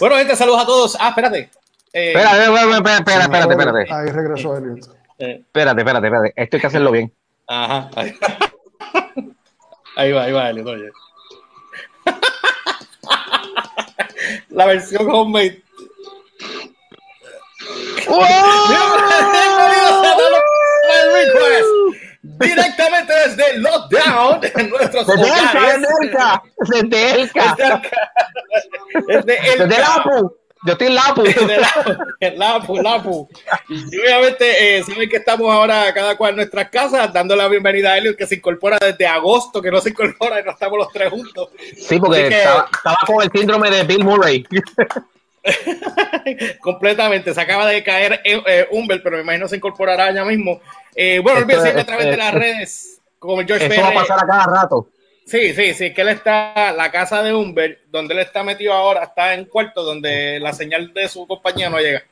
Bueno, gente, saludos a todos. Ah, espérate. Eh, espérate, espérate, espérate, espérate, Ahí regresó Elliot. Eh. Espérate, espérate, espérate. Esto hay que hacerlo bien. Ajá. Ahí, ahí va, ahí va, Elliot, oye. La versión homemade. ¡Wow! Directamente desde Lockdown en nuestros desde hogares. Desde Elka, desde Elka. Desde Lapu. Yo estoy en Lapu. En Lapu, Lapu. Y obviamente eh, saben que estamos ahora cada cual en nuestras casas dando la bienvenida a Elliot que se incorpora desde agosto, que no se incorpora y no estamos los tres juntos. Sí, porque estaba, estaba, con el síndrome de Bill Murray. Completamente, se acaba de caer eh, Humber, pero me imagino se incorporará ya mismo. Eh, bueno, olvídense a través de las redes, como George Eso va a pasar a cada rato. Sí, sí, sí, que él está, la casa de Humber, donde él está metido ahora, está en cuarto, donde la señal de su compañía no llega.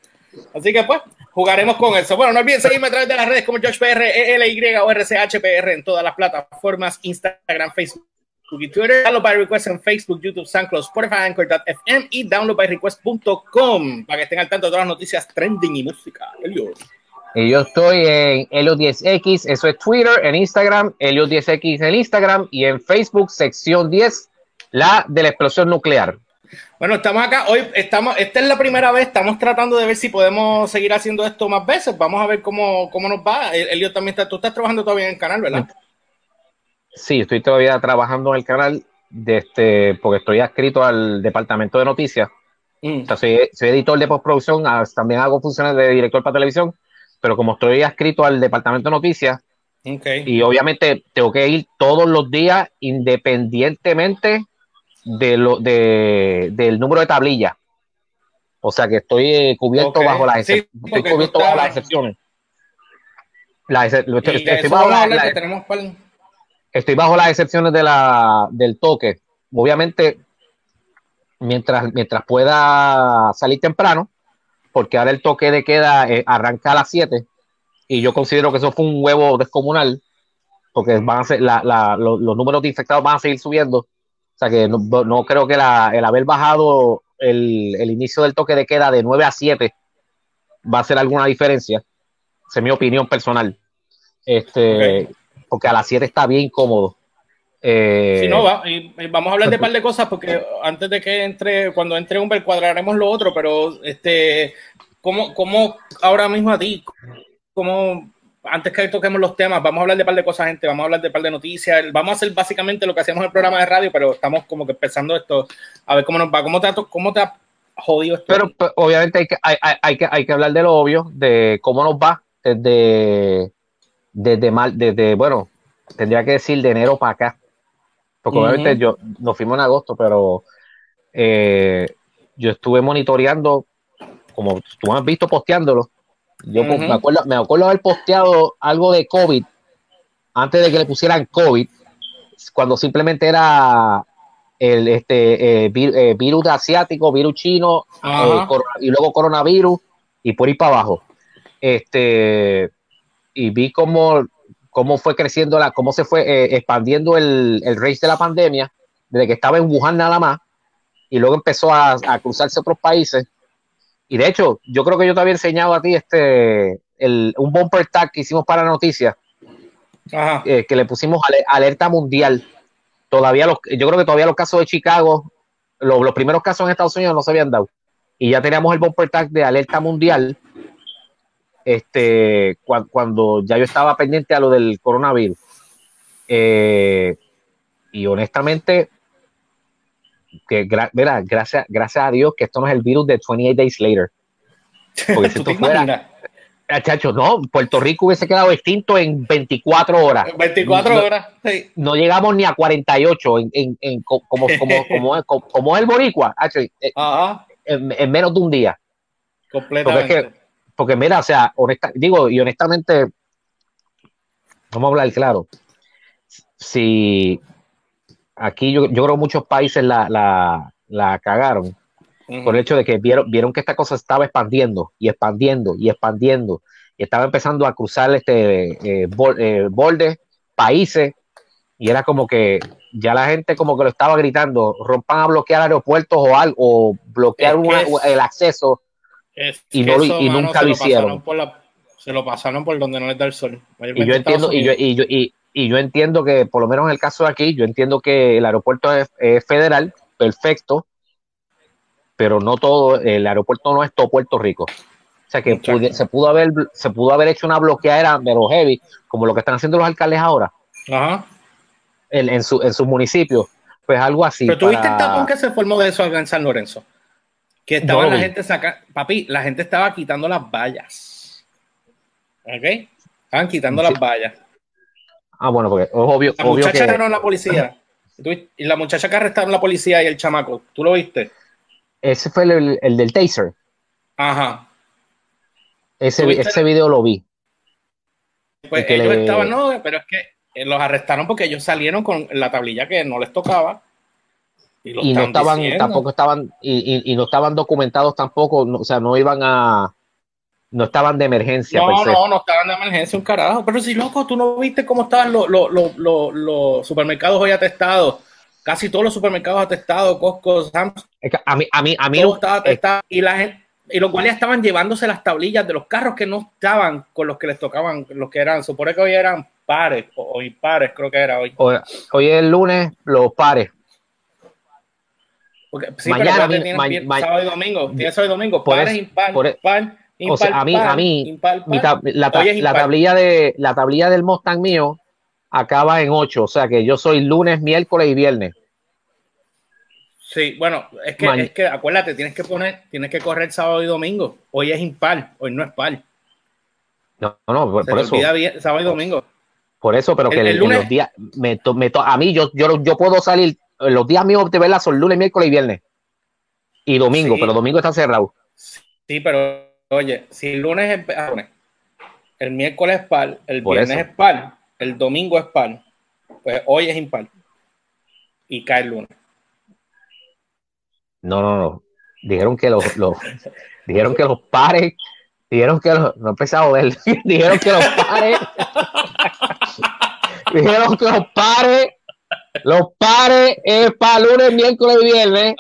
Así que pues, jugaremos con eso. Bueno, no olviden seguirme a través de las redes como George PR, ELY o RCHPR en todas las plataformas, Instagram, Facebook y Twitter. Download by request en Facebook, YouTube, SoundCloud, Spotify, Anchor.fm y downloadbyrequest.com para que estén al tanto de todas las noticias trending y música. Elliot. Y yo estoy en Elio10X, eso es Twitter, en Instagram, Elio10X en Instagram y en Facebook, sección 10, la de la explosión nuclear. Bueno, estamos acá, hoy estamos, esta es la primera vez, estamos tratando de ver si podemos seguir haciendo esto más veces, vamos a ver cómo, cómo nos va. Elio también está, tú estás trabajando todavía en el canal, ¿verdad? Sí, estoy todavía trabajando en el canal, de este, porque estoy adscrito al departamento de noticias. Mm. soy, soy, editor de postproducción, ah, también hago funciones de director para televisión pero como estoy adscrito al departamento de noticias, y obviamente tengo que ir todos los días independientemente de lo, de, del número de tablillas. O sea que estoy eh, cubierto bajo las estoy cubierto bajo las excepciones. estoy, bajo las excepciones de la, del toque. Obviamente, mientras, mientras pueda salir temprano, porque ahora el toque de queda eh, arranca a las 7 y yo considero que eso fue un huevo descomunal porque van a ser los, números de infectados van a seguir subiendo. O sea que no, creo que el haber bajado el, inicio del toque de queda de 9 a 7 va a hacer alguna diferencia. Esa es mi opinión personal. Este, Porque a las 7 está bien cómodo. Eh, si no, va, y, vamos a hablar de un par de cosas porque antes de que entre, cuando entre un cuadraremos lo otro, pero este, ¿cómo, cómo ahora mismo a ti, cómo, antes que toquemos los temas, vamos a hablar de un par de cosas, gente, vamos a hablar de un par de noticias, vamos a hacer básicamente lo que hacemos en el programa de radio, pero estamos como que empezando esto, a ver cómo nos va, cómo te ha, cómo te ha jodido esto. Pero pues, obviamente hay que, hay, hay, que, hay que hablar de lo obvio, de cómo nos va desde, desde mal, desde, bueno, tendría que decir de enero para acá porque obviamente yo nos fuimos en agosto, pero eh, yo estuve monitoreando, como tú has visto posteándolo. Yo me, acuerdo, me acuerdo haber posteado algo de COVID antes de que le pusieran COVID, cuando simplemente era el este eh, eh, virus asiático, virus chino y luego coronavirus y por ir para abajo. Este y vi como cómo fue creciendo, la, cómo se fue eh, expandiendo el, el race de la pandemia, desde que estaba en Wuhan nada más, y luego empezó a, cruzarse a otros países. Y de hecho, yo creo que yo te había enseñado a ti este, el, un bumper tag que hicimos para noticias, eh, que le pusimos alerta mundial. Todavía los, yo creo que todavía los casos de Chicago, los, los primeros casos en Estados Unidos no se habían dado. Y ya teníamos el bumper tag de alerta mundial este, cuando ya yo estaba pendiente a lo del coronavirus. Eh, y honestamente, que gracias, gracias a Dios que esto no es el virus de 28 Days Later. Porque si esto fuera, Chacho, no, Puerto Rico hubiese quedado extinto en 24 horas. 24 horas, No llegamos ni a 48 en, en, como, como, como, es el boricua, eh, en, menos de un día. Completamente porque mira, o sea, honesta, digo, y honestamente, vamos a hablar claro, si aquí yo, yo creo que muchos países la, la, la cagaron por el hecho de que vieron, vieron que esta cosa estaba expandiendo y expandiendo y expandiendo. Y estaba empezando a cruzar este eh, eh, bordes, países y era como que ya la gente como que lo estaba gritando, rompan a bloquear aeropuertos o algo, o bloquear el acceso y, no, y nunca lo hicieron. se lo pasaron por donde no les da el sol. Y yo entiendo, y yo, y, yo, y, yo entiendo que, por lo menos en el caso de aquí, yo entiendo que el aeropuerto es, federal, perfecto, pero no todo, el aeropuerto no es todo Puerto Rico. O sea que se pudo haber se pudo haber hecho una bloqueadera de los heavy, como lo que están haciendo los alcaldes ahora. Ajá en, su, en sus municipios. Pues algo así. Pero tú viste el tapón que se formó de eso en San Lorenzo. Que estaba la gente saca, papi, la gente estaba quitando las vallas. ¿Ok? Estaban quitando las vallas. Ah, bueno, porque es obvio. La muchacha que... la policía. y la muchacha que arrestaron la policía y el chamaco. ¿Tú lo viste? Ese fue el, el del taser. Ajá. Ese, ese video lo vi. Pues ellos estaban, no, pero es que eh, los arrestaron porque ellos salieron con la tablilla que no les tocaba. Y, no estaban, tampoco estaban, y, no estaban documentados tampoco, o sea, no iban a, no estaban de emergencia. No, no, no estaban de emergencia un carajo. Pero si loco, tú no viste cómo estaban los, los, supermercados hoy atestados. Casi todos los supermercados atestados, Costco, Sam's. A mí, a mí, a mí. estaba atestado. y la gente, y los cuales estaban llevándose las tablillas de los carros que no estaban con los que les tocaban, los que eran, supone que hoy eran pares o, impares, creo que era hoy. Hoy, es el lunes, los pares. Mañana, sábado y domingo, tienes sábado y domingo, pares, impar, o sea, a mí, a mí la, tablilla de la tablilla del Mustang mío acaba en 8, o sea que yo soy lunes, miércoles y viernes. Sí, bueno, es que, es que acuérdate, tienes que poner, tienes que correr sábado y domingo. Hoy es impar, hoy no es par. No, no, por, eso. sábado y domingo. Por eso, pero que el, lunes, los días, me, me a mí, yo, yo, yo puedo salir, los días míos de verla son lunes, miércoles y viernes. Y domingo, pero domingo está cerrado. Sí, pero oye, si el lunes es ah, el miércoles es par, el viernes es par, el domingo es par, pues hoy es impar. Y cae el lunes. No, no, no. Dijeron que los, dijeron que los pares, dijeron que los, no he empezado a ver, dijeron que los pares, dijeron que los pares, los pares es para lunes, miércoles y viernes,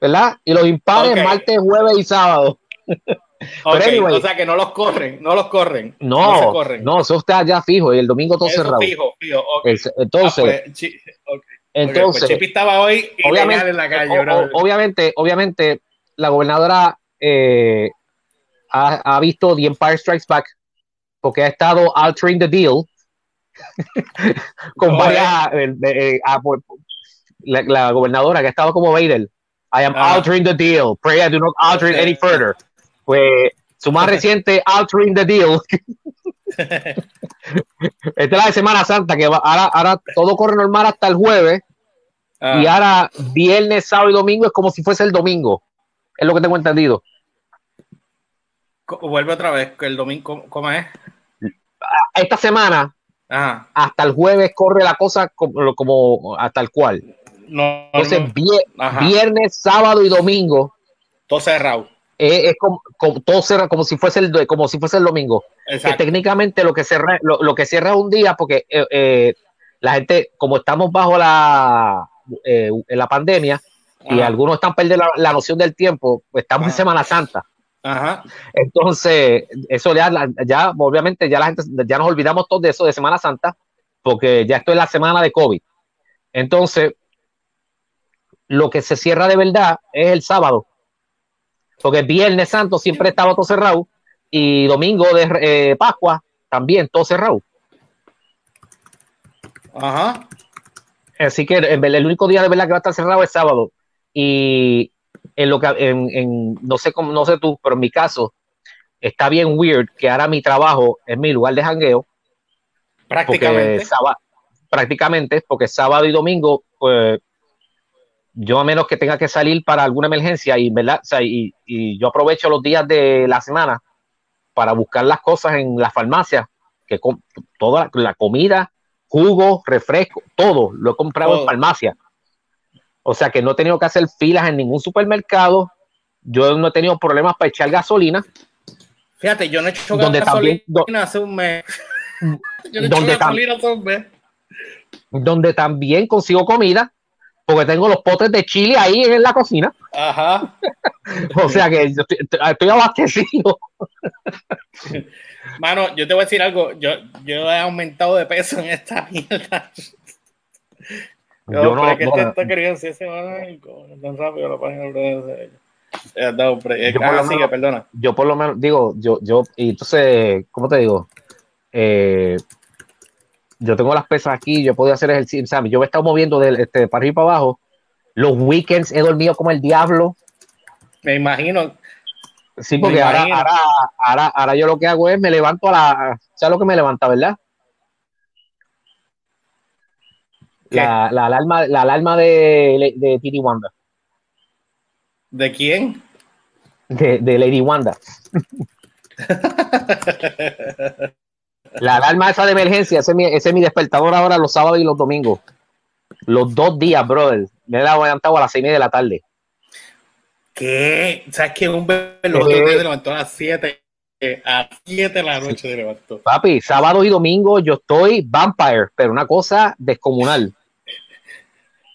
¿verdad? Y los impares martes, jueves y sábado. o sea que no los corren, no los corren. No, no, corren. no eso está ya fijo y el domingo todo cerrado. Fijo, fijo, Entonces, ah, pues, pues, Entonces, estaba hoy obviamente, en la calle, obviamente, obviamente, la gobernadora eh, ha, visto The Empire Strikes Back porque ha estado altering the deal con varias. Eh, eh, ah, la, gobernadora que ha estado como Vader. I am altering the deal. Pray I do not alter it any further. Pues su más reciente altering the deal. Esta es la de Semana Santa, que ahora, ahora todo corre normal hasta el jueves. Y ah. ahora viernes, sábado y domingo es como si fuese el domingo. Es lo que tengo entendido. Vuelve otra vez, el domingo, ¿cómo es? Esta semana, hasta el jueves corre la cosa como, como hasta el cual. No, Entonces, viernes, sábado y domingo. Todo cerrado. Es, como, todo cerrado, como si fuese el, como si fuese el domingo. Que técnicamente lo que cierra, lo, que cierra es un día, porque eh, eh, la gente, como estamos bajo la eh, en la pandemia y algunos están perdiendo la, noción del tiempo, pues estamos en Semana Santa. Entonces, eso ya, ya, obviamente, ya la gente, ya nos olvidamos todos de eso de Semana Santa, porque ya esto es la semana de COVID. Entonces, lo que se cierra de verdad es el sábado, porque Viernes Santo siempre estaba todo cerrado y domingo de eh, Pascua también todo cerrado. Ajá. Así que el único día de verdad que va a estar cerrado es sábado. Y en lo que, en, no sé cómo, no sé tú, pero en mi caso, está bien weird que ahora mi trabajo es mi lugar de jangueo. Prácticamente. prácticamente, porque sábado y domingo, pues, yo a menos que tenga que salir para alguna emergencia y, ¿verdad? y, y, yo aprovecho los días de la semana para buscar las cosas en la farmacia, que con, toda la comida jugo, refresco, todo lo he comprado en farmacia. O sea que no he tenido que hacer filas en ningún supermercado. Yo no he tenido problemas para echar gasolina. Fíjate, yo no he hecho gasolina hace un mes. yo no he hecho gasolina hace un mes. donde también consigo comida, porque tengo los potes de chile ahí en la cocina. Ajá. o sea que yo estoy, abastecido. Mano, yo te voy a decir algo. Yo, yo he aumentado de peso en esta mierda. Yo, yo no, que no, si ese tan rápido la página de yo, por menos, perdona. yo por lo menos digo, yo, yo, y entonces, ¿cómo te digo? Eh, yo tengo las pesas aquí, yo puedo hacer ejercicio, ¿sabes? Yo me he estado moviendo de, este, para arriba y para abajo. Los weekends he dormido como el diablo. Me imagino. Sí, porque ahora, ahora, ahora, yo lo que hago es me levanto a la. ¿Sabes lo que me levanta, verdad? La, la, alarma, la alarma de, de Titi Wanda. ¿De quién? De, de Lady Wanda. La alarma esa de emergencia, ese es, mi, despertador ahora los sábados y los domingos. Los dos días, brother. Me he levantado a las seis de la tarde. ¿Qué? ¿Sabes que un los otros días levantó a las siete? A siete de la noche se levantó. Papi, sábado y domingo yo estoy vampire, pero una cosa descomunal.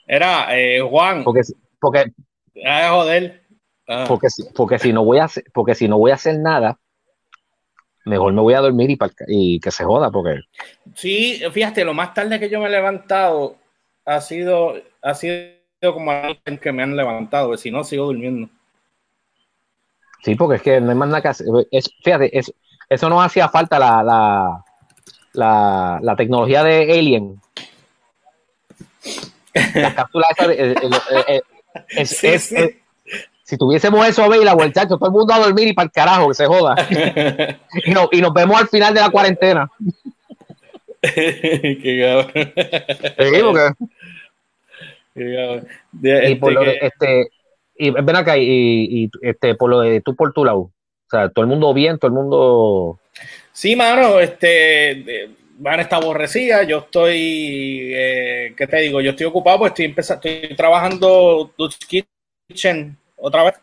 Era eh, Juan. Porque, porque, ah, joder. Ah. Porque, porque si no voy a hacer, porque si no voy a hacer nada, mejor me voy a dormir y, y, que se joda, porque. Sí, fíjate, lo más tarde que yo me he levantado ha sido, ha sido como alguien que me han levantado, si no sigo durmiendo. Sí, porque es que no hay más nada que hacer. fíjate, eso no hacía falta la, la, la, la tecnología de Alien. La cápsula esa de, es, si tuviésemos eso, la muchachos, todo el mundo a dormir y para el carajo, que se joda. y, no, y nos vemos al final de la cuarentena. Qué cabrón. y por lo de, este, y ven acá, y, este, por lo de tú por tu lado. O sea, todo el mundo bien, todo el mundo. Sí, mano, este. Van esta aborrecida, yo estoy, eh, ¿qué te digo? Yo estoy ocupado, pues estoy empezando, estoy trabajando Dutch Kitchen otra vez.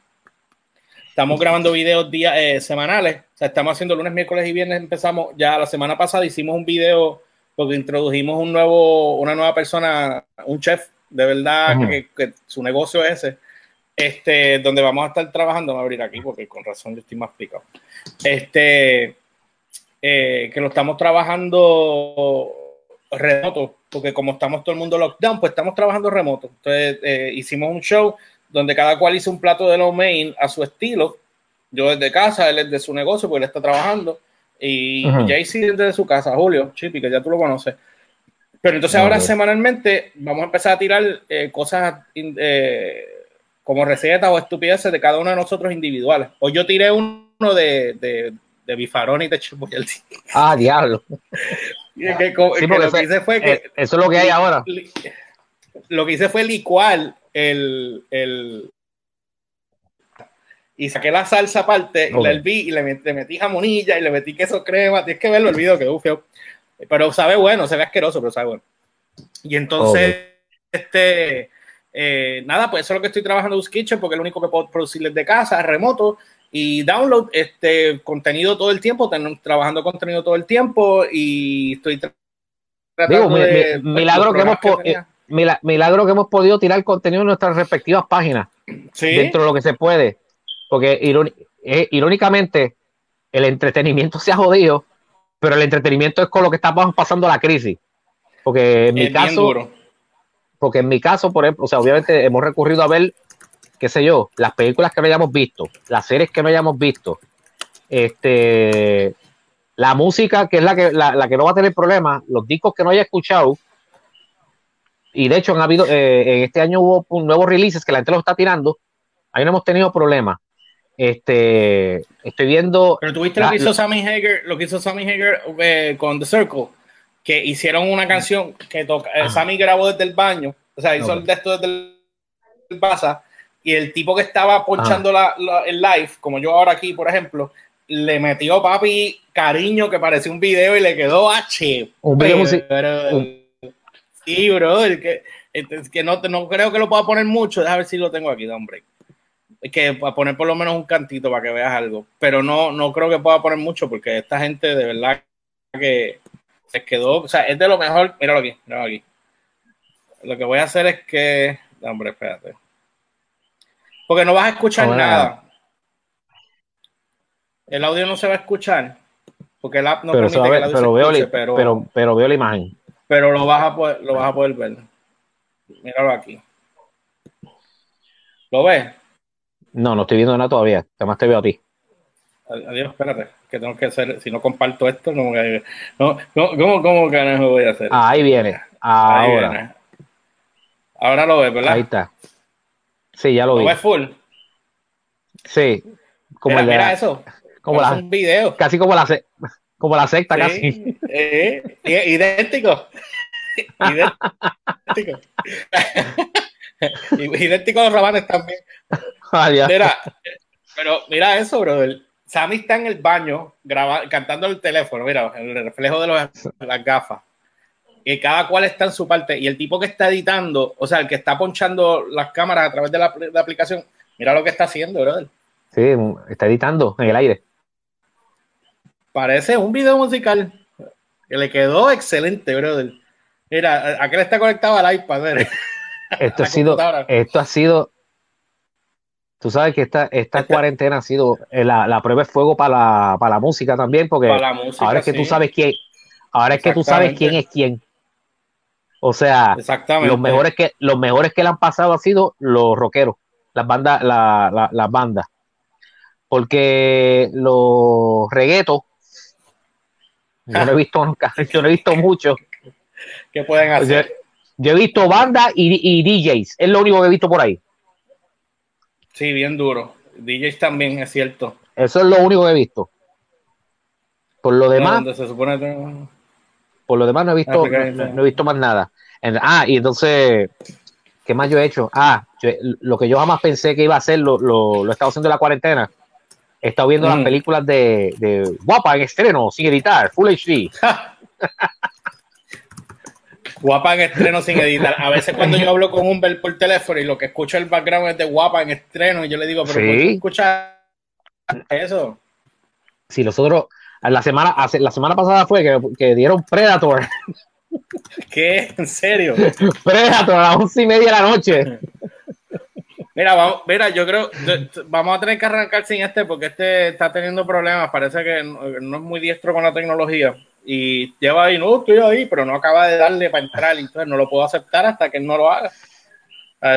Estamos grabando videos día, eh, semanales. O sea, estamos haciendo lunes, miércoles y viernes. Empezamos ya la semana pasada, hicimos un video porque introdujimos un nuevo, una nueva persona, un chef, de verdad, que, su negocio es ese. Este, donde vamos a estar trabajando, voy a abrir aquí porque con razón yo estoy más picado. Este, eh, que lo estamos trabajando remoto, porque como estamos todo el mundo lockdown, pues estamos trabajando remoto. Entonces, eh, hicimos un show donde cada cual hizo un plato de lo main a su estilo. Yo desde casa, él es de su negocio, porque él está trabajando. Y uh desde su casa, Julio, Chipi, que ya tú lo conoces. Pero entonces ahora semanalmente vamos a empezar a tirar eh, cosas eh, como recetas o estupideces de cada uno de nosotros individuales. Hoy yo tiré uno de, de, de bifarón y de Ah, diablo. lo que hice fue que... Eh, eso es lo que hay ahora. Lo que hice fue licuar el, el y saqué la salsa aparte, y la herví y le metí, jamonilla y le metí queso crema. Tienes que verlo el video, que feo. Pero sabe bueno, se ve asqueroso, pero sabe bueno. Y entonces, este, eh, nada, pues eso es lo que estoy trabajando en Kitchen, porque es lo único que puedo producir desde casa, remoto. Y download este contenido todo el tiempo, trabajando contenido todo el tiempo y estoy tratando de, milagro que hemos milagro que hemos podido tirar contenido en nuestras respectivas páginas. Dentro de lo que se puede. Porque eh, irónicamente, el entretenimiento se ha jodido, pero el entretenimiento es con lo que estamos pasando la crisis. Porque en mi caso, porque en mi caso, por ejemplo, o sea, obviamente hemos recurrido a ver, qué sé yo, las películas que no hayamos visto, las series que no hayamos visto, este, la música, que es la que, la, la que no va a tener problemas, los discos que no haya escuchado, y de hecho han habido, eh, en este año hubo nuevos releases que la gente los está tirando, ahí no hemos tenido problemas. Este, estoy viendo. Pero tuviste lo que hizo Sammy Hager, lo que hizo Sammy Hager eh, con The Circle, que hicieron una canción que toca, eh, Sammy grabó desde el baño, o sea, hizo el de esto desde el Baza, y el tipo que estaba ponchando la, el live, como yo ahora aquí, por ejemplo, le metió papi cariño que parecía un video y le quedó H. Un video Sí, bro, que, que no, no creo que lo pueda poner mucho. Déjame ver si lo tengo aquí, da hombre. Que para poner por lo menos un cantito para que veas algo. Pero no, no creo que pueda poner mucho porque esta gente de verdad que se quedó. O sea, es de lo mejor. Míralo aquí, míralo aquí. lo que voy a hacer es que. Hombre, espérate. Porque no vas a escuchar nada. El audio no se va a escuchar. Porque el app no pero permite que el audio pero, veo escuche, pero, pero, veo la imagen. Pero lo vas a poder, lo vas a poder ver. Míralo aquí. ¿Lo ves? No, no estoy viendo nada todavía. Además te veo a ti. Adiós, espérate, que tengo que hacer, si no comparto esto, no, no, ¿cómo, cómo carajo voy a hacer? Ah, ahí viene, ahora. Ahora lo ves, ¿verdad? Ahí está. Sí, ya lo, vi. ¿Lo ves full? Sí. Como mira, el de mira eso. Como la, un video. Casi como la, como la secta, casi. Eh, idéntico. idéntico. idéntico a los rabanes también. Ah, mira, pero mira eso, brother. Sammy está en el baño grabando, cantando el teléfono, mira, el reflejo de las gafas. Y cada cual está en su parte. Y el tipo que está editando, o sea, el que está ponchando las cámaras a través de la, aplicación, mira lo que está haciendo, brother. Sí, está editando en el aire. Parece un video musical que le quedó excelente, brother. Mira, aquel está conectado al iPad. Esto ha sido, esto ha sido Tú sabes que esta, esta cuarentena ha sido eh, la, prueba de fuego para la, música también, porque ahora es que tú sabes quién, ahora es que tú sabes quién es quién. O sea, los mejores que los mejores que le han pasado han sido los rockeros, las bandas, la, las bandas. Porque los reguetos, yo no he visto nunca, yo no he visto mucho. ¿Qué pueden hacer? Yo, he visto bandas y, y DJs, es lo único que he visto por ahí. Sí, bien duro. DJs también, es cierto. Eso es lo único que he visto. Por lo demás. Por lo demás no he visto, no, he visto más nada. ah, y entonces, ¿qué más yo he hecho? Ah, lo que yo jamás pensé que iba a hacer, lo, lo, he estado haciendo en la cuarentena. He estado viendo las mm. películas de, de Guapa en estreno, sin editar, Full HD. Guapa en estreno sin editar. A veces cuando yo hablo con Humber por teléfono y lo que escucho el background es de Guapa en estreno y yo le digo, pero ¿por qué escuchas eso? Sí, nosotros, la semana, la semana pasada fue que, que dieron Predator. ¿Qué? ¿En serio? Predator a las once y media de la noche. Mira, vamos, mira, yo creo, vamos a tener que arrancar sin este porque este está teniendo problemas, parece que no es muy diestro con la tecnología y lleva ahí, no, estoy ahí, pero no acaba de darle para entrar, entonces no lo puedo aceptar hasta que no lo haga.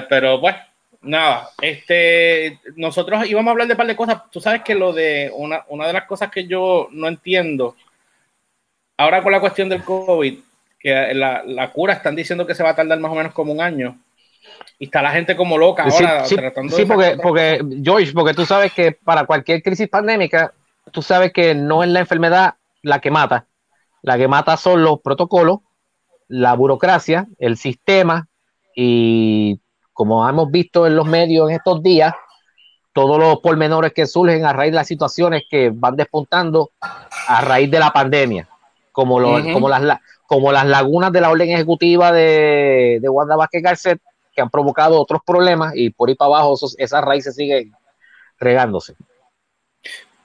pero bueno, nada, este, nosotros íbamos a hablar de un par de cosas. Tú sabes que lo de una, una de las cosas que yo no entiendo, ahora con la cuestión del COVID, que la, la, cura están diciendo que se va a tardar más o menos como un año. Y está la gente como loca ahora sí, tratando sí, porque, porque, George, porque tú sabes que para cualquier crisis pandémica, tú sabes que no es la enfermedad la que mata, la que mata son los protocolos, la burocracia, el sistema y como hemos visto en los medios en estos días, todos los pormenores que surgen a raíz de las situaciones que van despuntando a raíz de la pandemia, como, como, las, como las lagunas de la orden ejecutiva de, de Wanda Vázquez Garcet, que han provocado otros problemas y por ahí para abajo esas raíces siguen regándose.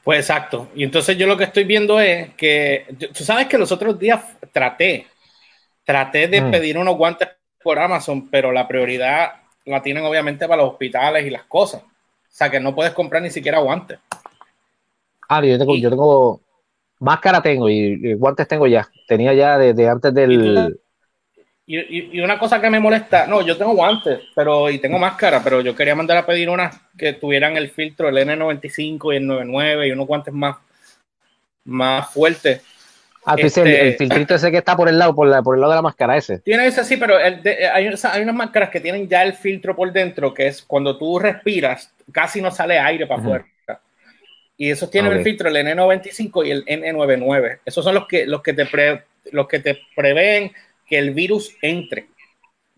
Pues exacto. Y entonces yo lo que estoy viendo es que, tú sabes que los otros días traté, traté de mm. pedir unos guantes por Amazon, pero la prioridad la tienen obviamente para los hospitales y las cosas. O sea que no puedes comprar ni siquiera guantes. Ah, yo tengo, yo tengo máscara tengo y, guantes tengo ya. Tenía ya desde antes del, y, una cosa que me molesta, no, yo tengo guantes, pero y tengo máscara, pero yo quería mandar a pedir unas que tuvieran el filtro, el N95 y el 99 y unos guantes más, más fuertes. Ah, tú dices el, este, filtrito ese que está por el lado, por, la, por el lado de la máscara ese. Tiene ese sí, pero hay, hay, unas máscaras que tienen ya el filtro por dentro, que es cuando tú respiras, casi no sale aire para afuera. Y esos tienen el filtro, el N95 y el N99. Esos son los que, los que te los que te prevén que el virus entre.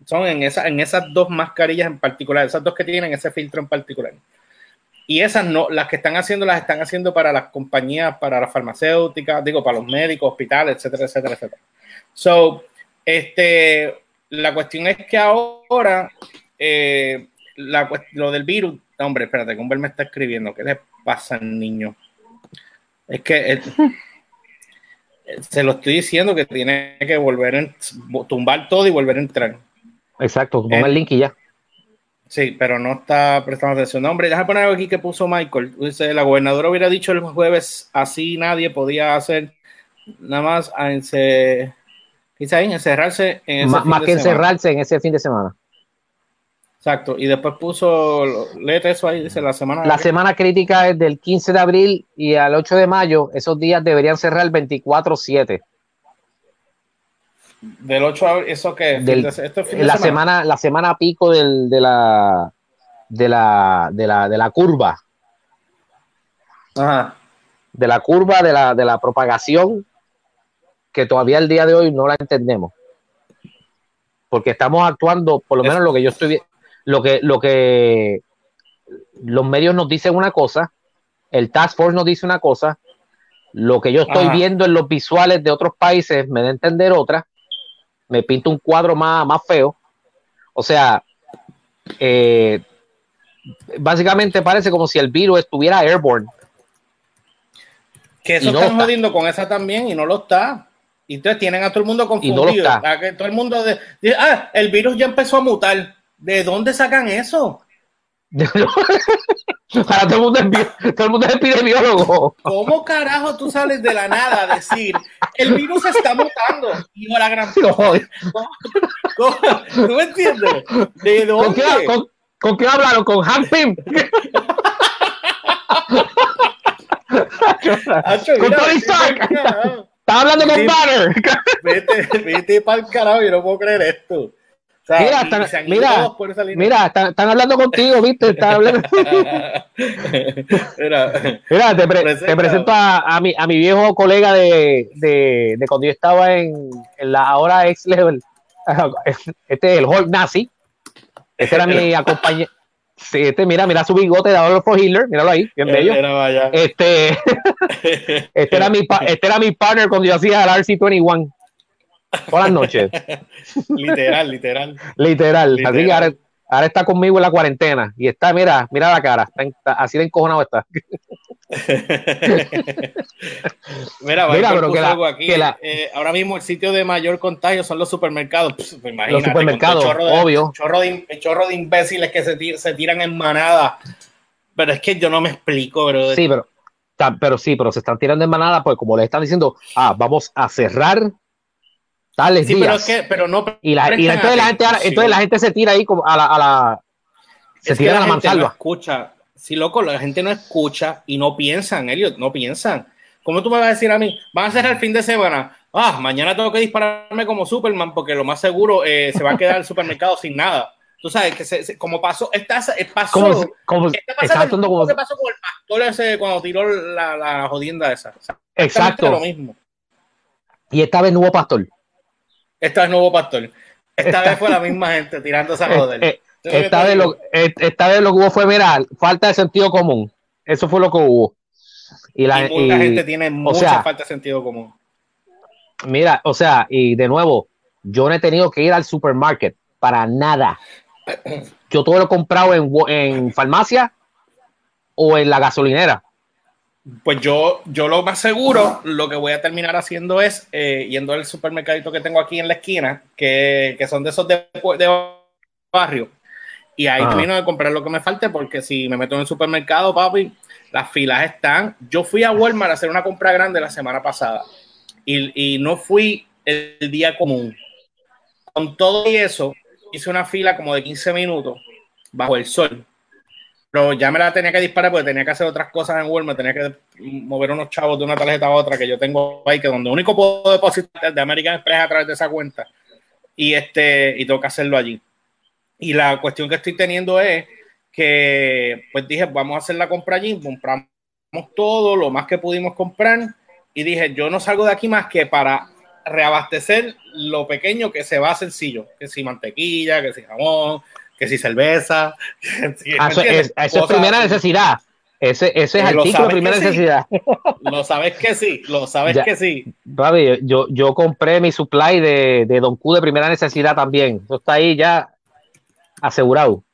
Son en, esa, en esas dos mascarillas en particular, esas dos que tienen ese filtro en particular. Y esas no, las que están haciendo, las están haciendo para las compañías, para las farmacéuticas, digo, para los médicos, hospitales, etcétera, etcétera, etcétera. So, este, la cuestión es que ahora eh, lo del virus, hombre, espérate, que me está escribiendo, ¿qué le pasa al niño? Es que se lo estoy diciendo que tiene que volver a tumbar todo y volver a entrar. Exacto, pon el link y ya. Sí, pero no está prestando atención. No, hombre, déjame poner algo aquí que puso Michael. Dice, la gobernadora hubiera dicho el jueves, así nadie podía hacer nada más a encerrarse en ese Más que encerrarse en ese fin de semana. Exacto, y después puso, léete eso ahí, dice la semana. La semana crítica es del 15 de abril y al 8 de mayo, esos días deberían cerrar el 24-7. Del 8 a ¿eso qué? la semana? la semana pico del, de, la, de, la, de, la, de la curva. Ajá. De la curva de la, de la propagación que todavía el día de hoy no la entendemos. Porque estamos actuando, por lo menos lo que yo estoy lo que, lo que los medios nos dicen una cosa, el Task Force nos dice una cosa, lo que yo estoy viendo en los visuales de otros países me da a entender otra, me pinta un cuadro más, más feo. O sea, eh, básicamente parece como si el virus estuviera airborne. Que eso están jodiendo con esa también y no lo está. Y entonces tienen a todo el mundo confundido. que todo el mundo dice, ah, el virus ya empezó a mutar. ¿De dónde sacan eso? Para todo el, mundo es, todo el mundo es epidemiólogo. ¿Cómo carajo tú sales de la nada a decir el virus está mutando? Y la gran. ¿Cómo, ¿Tú me entiendes? ¿De dónde? ¿Con qué, con, con qué hablaron? ¿Con Hank Pym? con Tony Stark. Estaba hablando con Banner. Vete, vete para el carajo, yo no puedo creer esto mira, están, mira, mira están, hablando contigo, ¿viste? Están hablando. mira, te, presento a, mi, a mi viejo colega de, de, de cuando yo estaba en, en la ahora ex level. Este es el Hulk nazi. Este era mi acompañante. Sí, este, mira, mira su bigote de Adolfo for Hitler, míralo ahí, bien bello. Este, este, era mi, este era mi partner cuando yo hacía el RC21. Buenas noches. literal, literal. Literal. Así que ahora, está conmigo en la cuarentena y está, mira, mira la cara, así de encojonado está. mira, mira pero que algo aquí. Eh, ahora mismo el sitio de mayor contagio son los supermercados. los supermercados, obvio. Chorro de, chorro de imbéciles que se, se tiran en manada. Pero es que yo no me explico, bro. Sí, pero, pero sí, pero se están tirando en manada, pues como le están diciendo, ah, vamos a cerrar sí, Pero, que, pero no. Y, la, y entonces, la gente, entonces la gente se tira ahí como a la. A la se tira a la, mansalva. escucha. Sí, loco, la gente no escucha y no piensan, Elliot, no piensan. ¿Cómo tú me vas a decir a mí? Van a cerrar el fin de semana. Ah, mañana tengo que dispararme como Superman porque lo más seguro eh, se va a quedar el supermercado sin nada. Tú sabes que como pasó, esta, pasó, como, está pasando, como, ¿qué pasó con el pastor ese cuando tiró la, la jodienda esa. exacto. Lo mismo. Y esta vez no hubo pastor. Esta vez nuevo pastor. Esta, vez fue la misma gente tirándose a eh, joder. Eh, esta, vez lo, eh, esta vez lo que hubo fue, mira, falta de sentido común. Eso fue lo que hubo. Y, la, mucha gente tiene mucha falta de sentido común. Mira, o sea, y de nuevo, yo no he tenido que ir al supermarket para nada. Yo todo lo he comprado en, en farmacia o en la gasolinera. Pues yo, yo lo más seguro, lo que voy a terminar haciendo es eh, yendo al supermercadito que tengo aquí en la esquina, que, son de esos de, barrio. Y ahí termino de comprar lo que me falte, porque si me meto en el supermercado, papi, las filas están. Yo fui a Walmart a hacer una compra grande la semana pasada y, y no fui el día común. Con todo eso, hice una fila como de 15 minutos bajo el sol pero ya me la tenía que disparar porque tenía que hacer otras cosas en Walmart, tenía que mover unos chavos de una tarjeta a otra que yo tengo ahí, que donde único puedo depositar de American Express a través de esa cuenta. Y este, y tengo que hacerlo allí. Y la cuestión que estoy teniendo es que, pues dije, vamos a hacer la compra allí, compramos todo, lo más que pudimos comprar, y dije, yo no salgo de aquí más que para reabastecer lo pequeño que se va sencillo, que si mantequilla, que si jamón, que si cerveza. Ah, eso, es, primera necesidad. Ese, ese es artículo de primera necesidad. Lo sabes que sí, lo sabes que sí. yo, yo compré mi supply de, de Don Q de primera necesidad también. Eso está ahí ya asegurado.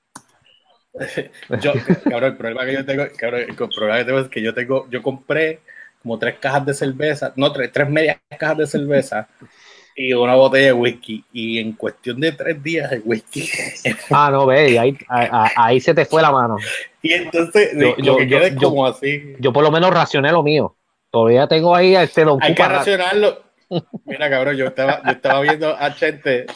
yo, cabrón, el problema que yo tengo, cabrón, el problema que tengo es que yo tengo, yo compré como tres cajas de cerveza, no, tres, tres medias cajas de cerveza y una botella de whisky. Y en cuestión de tres días de whisky. Ah, no, ve, ahí, ahí, se te fue la mano. Y entonces, yo, yo, como así. Yo por lo menos racioné lo mío. Todavía tengo ahí este don Hay que racionarlo. Mira, cabrón, yo estaba, yo estaba viendo a Chente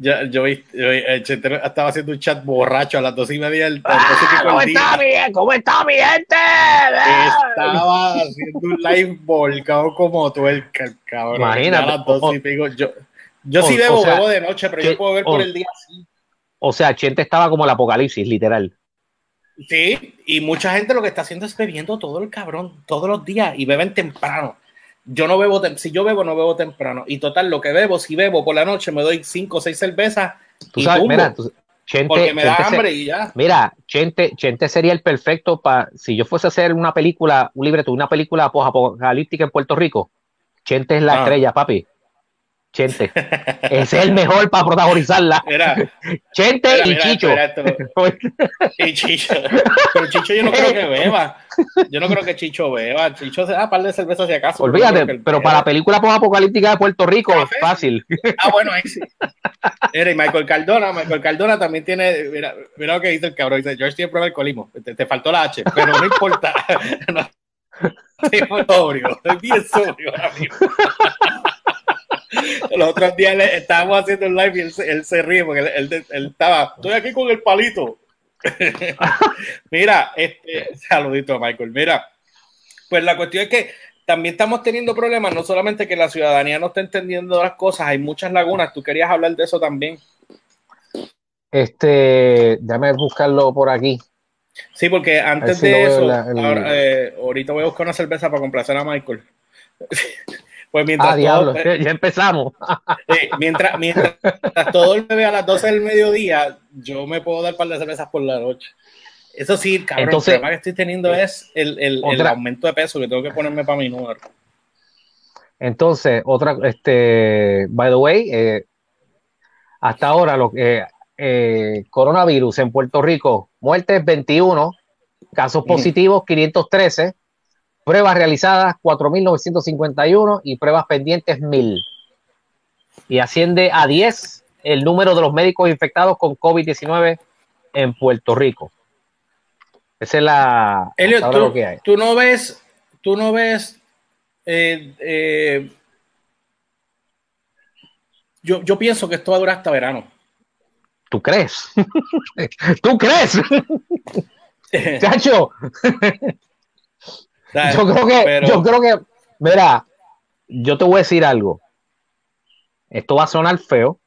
yo, yo, yo, estaba haciendo un chat borracho a las dos y media del, ah, ¿Cómo está, mi, ¿Cómo está mi gente? Estaba haciendo un live volcado como tú, el cabrón. Imagínate. A las dos y pico. Yo, yo sí bebo, bebo de noche, pero yo puedo ver por el día así. O sea, Chente estaba como el apocalipsis, literal. Sí, y mucha gente lo que está haciendo es bebiendo todo el cabrón, todos los días, y beben temprano yo no bebo, si yo bebo, no bebo temprano. Y total, lo que bebo, si bebo por la noche, me doy cinco o seis cervezas. Tú sabes, mira, Chente, porque me da hambre y ya. Mira, Chente, Chente sería el perfecto para, si yo fuese a hacer una película, un libreto, una película apocalíptica en Puerto Rico, Chente es la ah. estrella, papi. Chente. Es el mejor para protagonizarla. Chente y Chicho. y Chicho. Pero Chicho yo no creo que beba. Yo no creo que Chicho beba. Chicho se da un par de cervezas si acaso. Olvídate, pero para la película de Puerto Rico, fácil. Ah, bueno, ahí sí. Mira, y Michael Cardona, Michael Cardona también tiene, mira, mira lo que dice el cabrón, dice, George tiene prueba de alcoholismo, te, faltó la H, pero no importa. no, estoy sobrio, estoy bien sobrio ahora mismo. Los otros días estábamos haciendo un live y él, se ríe porque él, estaba, estoy aquí con el palito. Mira, este, saludito a Michael. Mira, pues la cuestión es que también estamos teniendo problemas, no solamente que la ciudadanía no está entendiendo las cosas, hay muchas lagunas. Tú querías hablar de eso también. Este, déjame buscarlo por aquí. Sí, porque antes de eso, eh, ahorita voy a buscar una cerveza para complacer a Michael. Pues mientras ah, diablo, ya empezamos. mientras, mientras todo el bebé a las 12 del mediodía, yo me puedo dar un par de cervezas por la noche. Eso sí, cabrón, Entonces, el problema que estoy teniendo es el, el, el, aumento de peso que tengo que ponerme para mi número. Entonces, otra, este, by the way, eh, hasta ahora lo que eh, coronavirus en Puerto Rico, muertes 21, casos positivos 513, Pruebas realizadas 4.951 y pruebas pendientes 1.000. Y asciende a 10 el número de los médicos infectados con COVID-19 en Puerto Rico. Esa es la... Tú, que hay. tú no ves, tú no ves... Eh, eh, yo, yo pienso que esto va a durar hasta verano. ¿Tú crees? ¿Tú crees? Chacho, yo creo que, yo creo que, mira, yo te voy a decir algo. Esto va a sonar feo,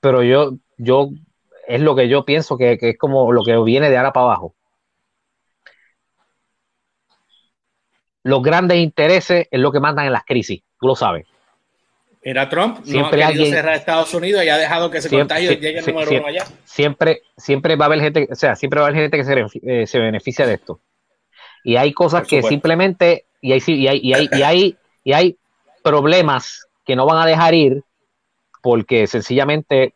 pero yo, yo, es lo que yo pienso que, es como lo que viene de ahora para abajo. Los grandes intereses es lo que mandan en las crisis, tú lo sabes. Era Trump, siempre no ha querido cerrar Estados Unidos y ha dejado que se contagie y llegue el número uno allá. Siempre, siempre va a haber gente, o sea, siempre va a haber gente que se, eh, se beneficia de esto. Y hay cosas que simplemente, y hay, y, hay, y, hay, y, hay, y hay problemas que no van a dejar ir porque sencillamente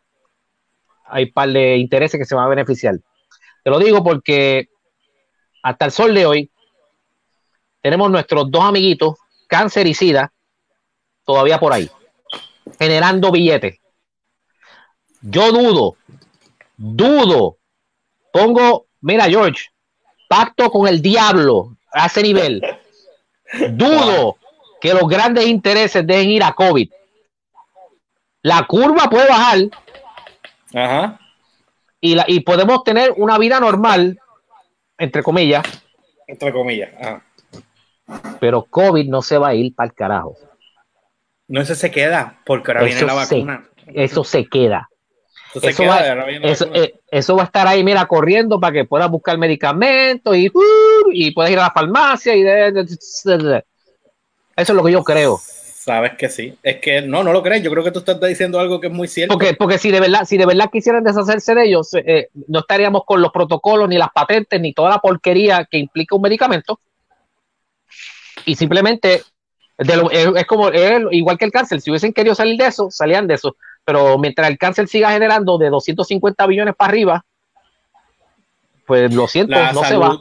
hay un par de intereses que se van a beneficiar. Te lo digo porque hasta el sol de hoy tenemos nuestros dos amiguitos, cáncer y sida, todavía por ahí generando billetes. Yo dudo, dudo, pongo, mira George, pacto con el diablo a ese nivel. Dudo que los grandes intereses dejen ir a COVID. La curva puede bajar. Ajá. Y, la, y podemos tener una vida normal, entre comillas. Entre comillas. Pero COVID no se va a ir para el carajo. No, eso se queda, porque ahora viene la vacuna. eso se queda. Eso, va, eh, eso, va, a estar ahí, mira, corriendo para que puedas buscar medicamentos y, uh, y puedas ir a la farmacia. y Eso es lo que yo creo. Sabes que sí. Es que no, no lo crees. Yo creo que tú estás diciendo algo que es muy cierto. Porque, porque si de verdad, si de verdad quisieran deshacerse de ellos, eh, no estaríamos con los protocolos, ni las patentes, ni toda la porquería que implica un medicamento. Y simplemente es, como, igual que el cáncer, si hubiesen querido salir de eso, salían de eso. Pero mientras el cáncer siga generando de 250 billones para arriba, pues lo siento, no se va.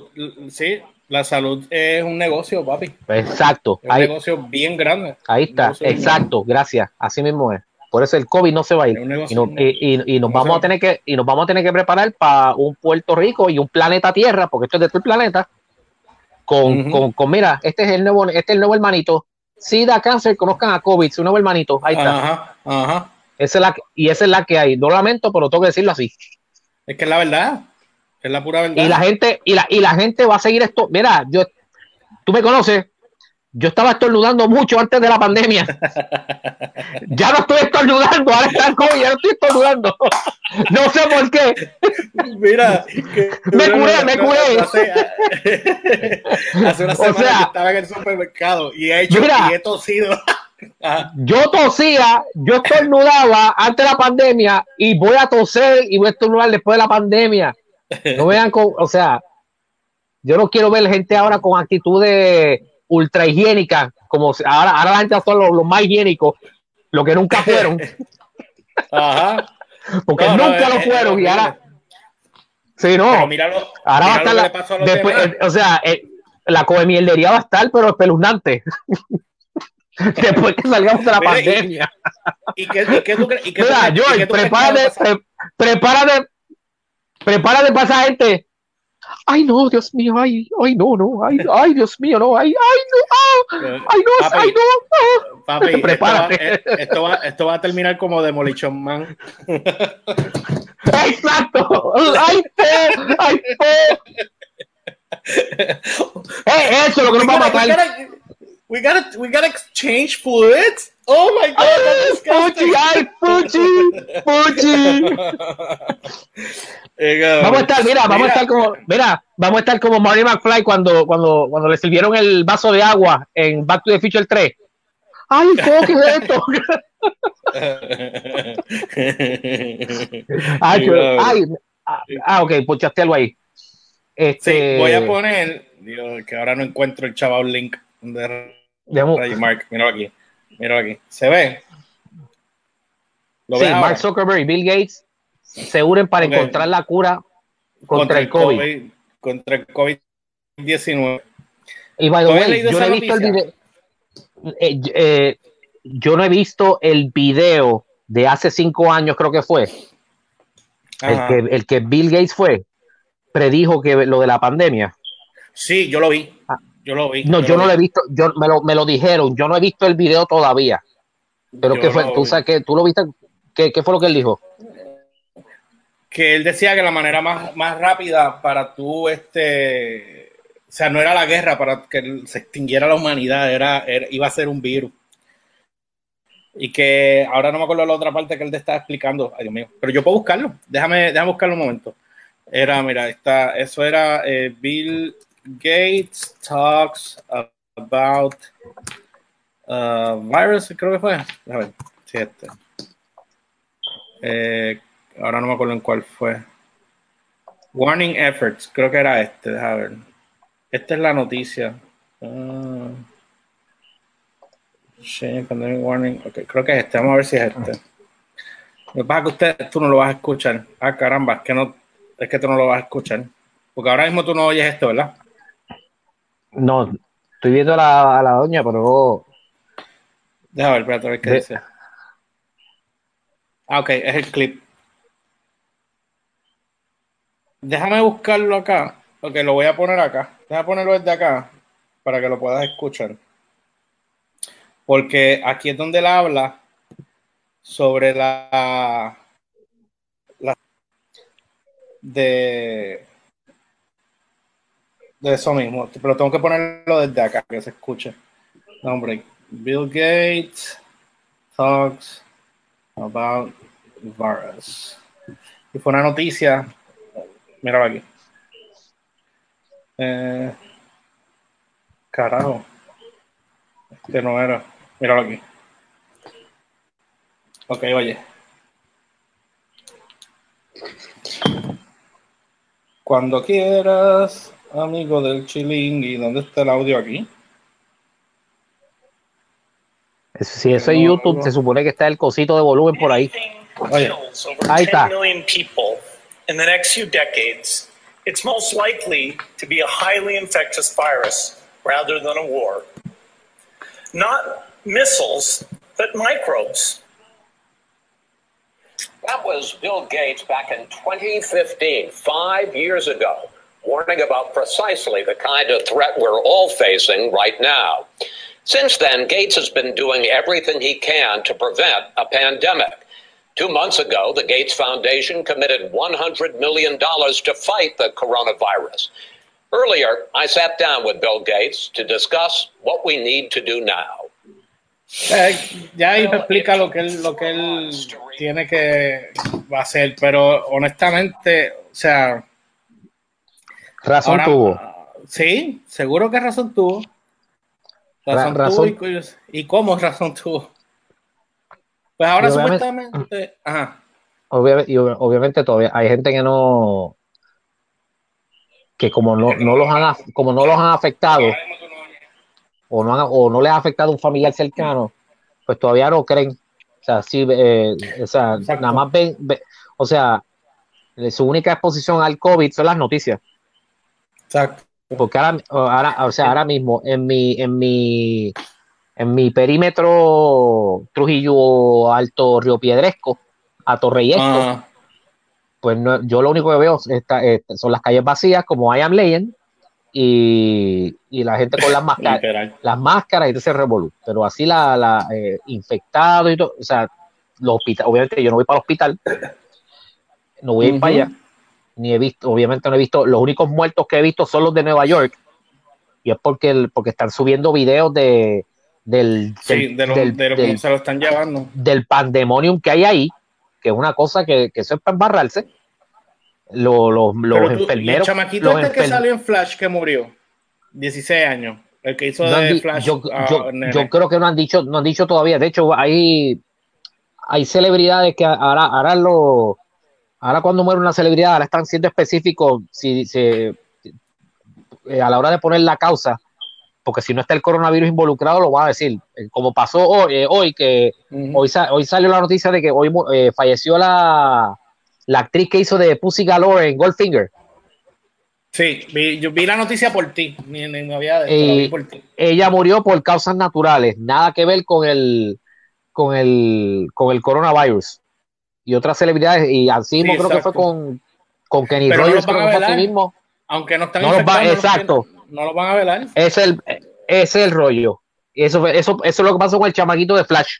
Sí, La salud es un negocio, papi. Exacto. Es un negocio bien grande. Ahí está, exacto, gracias. Así mismo es. Por eso el COVID no se va a ir. Y, nos vamos a tener que, y nos vamos a tener que preparar para un Puerto Rico y un planeta Tierra, porque esto es de todo el planeta. Con, con, mira, este es el nuevo, este es el nuevo hermanito. SIDA, cáncer, conozcan a COVID, su nuevo hermanito. Ahí está. Ajá, ajá. Esa es la, y esa es la que hay. No lamento, pero tengo que decirlo así. Es que es la verdad. Es la pura verdad. Y la gente, y la, y la gente va a seguir esto. Mira, yo, tú me conoces, yo estaba estornudando mucho antes de la pandemia. ya no estoy estornudando, ahora está el COVID, ya no estoy estornudando. No sé por qué. Mira, me curé, me curé. Hace, una semana que estaba en el supermercado y he hecho y he tosido. yo tosía, yo estornudaba antes de la pandemia y voy a toser y voy a estornudar después de la pandemia. No vean con, o sea, yo no quiero ver gente ahora con actitudes ultra higiénica, como ahora, ahora la gente son los, más higiénicos, lo que nunca fueron. Ajá. Porque nunca lo fueron y ahora. Sí, no. ahora va a estar la, después, eh, o sea, eh, la comemierdería va a estar, pero espeluznante. después que salgamos de la pandemia. ¿Y, qué, tú crees? prepárate, prepárate, prepárate para esa gente ay no, Dios mío, ay, ay no, no, ay, ay, Dios mío, no, ay, ay, no, ay no, papi, ay no. Papi, Prepárate. Esto va, esto, va, esto va a terminar como Demolition Man. Exacto, ay, po, ay, po. Eh, eso es lo que nos va a matar. We gotta, we gotta exchange fluids. Oh my god, Puchi, ay, Puchi, Puchi. vamos a estar, mira, vamos a estar como, mira, vamos a estar como Marty McFly cuando, cuando, cuando le sirvieron el vaso de agua en Back to the Future 3. Ay, ¿qué es esto? ay, ay, ah, ok, puchaste algo ahí. Este... Sí, voy a poner, Dios, que ahora no encuentro el chaval link de Mark, mira aquí, mira aquí, ¿se ve? ¿Lo sí, Mark Zuckerberg y Bill Gates se unen para encontrar la cura contra, el COVID. Contra el COVID-19. Y by the way, yo no he visto el video. Eh, eh, yo no he visto el video de hace cinco años, creo que fue. El que, el que, Bill Gates fue, predijo que lo de la pandemia. Sí, yo lo vi. Ah. Yo lo vi. No, yo, no lo he visto. Yo, me, lo, me lo dijeron. Yo no he visto el video todavía. Pero ¿qué fue? ¿Tú, sabes que, ¿Tú lo viste? ¿Qué, ¿Qué fue lo que él dijo? que él decía que la manera más, más rápida para tú, este, o sea, no era la guerra para que se extinguiera la humanidad, era, iba a ser un virus. Y que ahora no me acuerdo la otra parte que él te estaba explicando, ay Dios mío, pero yo puedo buscarlo, déjame, déjame buscarlo un momento. Era, mira, está, eso era eh, Bill Gates talks about uh, virus, creo que fue. Déjame ver, este. Ahora no me acuerdo en cuál fue. Warning Efforts, creo que era este, déjame ver. Esta es la noticia. Uh, warning. Okay, creo que es este. Vamos a ver si es este. Lo pasa que usted, tú no lo vas a escuchar. Ah, caramba, es que, no, es que tú no lo vas a escuchar. Porque ahora mismo tú no oyes esto, ¿verdad? No, estoy viendo a la, a la doña, pero. Déjame ver, espérate a ver qué dice. Ah, ok, es el clip. Déjame buscarlo acá, porque lo voy a poner acá. Déjame ponerlo desde acá para que lo puedas escuchar. Porque aquí es donde él habla sobre la, la de, de eso mismo. Pero tengo que ponerlo desde acá, que se escuche. hombre. Bill Gates talks about virus. Y fue una noticia Míralo aquí. Eh, carajo. Este no era. Míralo aquí. Ok, oye. Cuando quieras, amigo del ¿y ¿dónde está el audio aquí? Si eso es YouTube, se supone que está el cosito de volumen por ahí. Oye, ahí está. in the next few decades, It's most likely to be a highly infectious virus rather than a war. Not missiles, but microbes. That was Bill Gates back in 2015, five years ago, warning about precisely the kind of threat we're all facing right now. Since then, Gates has been doing everything he can to prevent a pandemic. Two months ago, the Gates Foundation committed $100 million to fight the coronavirus. Earlier, I sat down with Bill Gates to discuss what we need to do now. Eh, ya explica lo que él, lo que él tiene que hacer, pero honestamente, o sea. Razón ahora, tuvo. Sí, seguro que razón tuvo. Razón, Ra razón. tuvo y, y, cómo razón tuvo. Pues ahora supuestamente. Ajá. Obviamente, y obviamente todavía hay gente que no. que como no, no los han como no los han afectado o no, han, o no les ha afectado un familiar cercano, pues todavía no creen. O sea, sí, eh, o sea, nada más ven, o sea, su única exposición al COVID son las noticias. Exacto. Porque ahora, ahora, o sea, ahora mismo en mi, en mi, en mi perímetro Trujillo Alto Río Piedresco, a Torreyesco, ah. pues no, yo lo único que veo son las calles vacías como I Am Legend y, y la gente con las máscaras, las máscaras y ese revolú. Pero así la, la eh, infectado y todo, o sea, los hospitales, obviamente yo no voy para el hospital, no voy a ir para allá, ni he visto, obviamente no he visto, los únicos muertos que he visto son los de Nueva York, y es porque, el, porque están subiendo videos de del, sí, de, lo, del, de lo que se lo están llevando. Del pandemonium que hay ahí, que es una cosa que, que eso es para embarrarse los, los, los enfermeros. El chamaquito los este que salió en Flash que murió, 16 años, el que hizo de Flash. Yo, yo, yo, creo que no han dicho, no han dicho todavía. De hecho, hay, hay celebridades que ahora, ahora lo, ahora cuando muere una celebridad, ahora están siendo específicos si, eh, a la hora de poner la causa, porque si no está el coronavirus involucrado, lo va a decir. Eh, como pasó hoy, eh, hoy que hoy, hoy salió la noticia de que hoy falleció la la actriz que hizo de Pussy Galore en Goldfinger. Sí, yo vi la noticia por ti, ni, ni había eh, por ti. Ella murió por causas naturales, nada que ver con el con el con el coronavirus y otras celebridades y así creo que fue con con Kenny Rogers no mismo. Aunque no están no exacto. No lo van a velar. Es el es el rollo. Eso, eso, eso es lo que pasó con el chamaquito de Flash,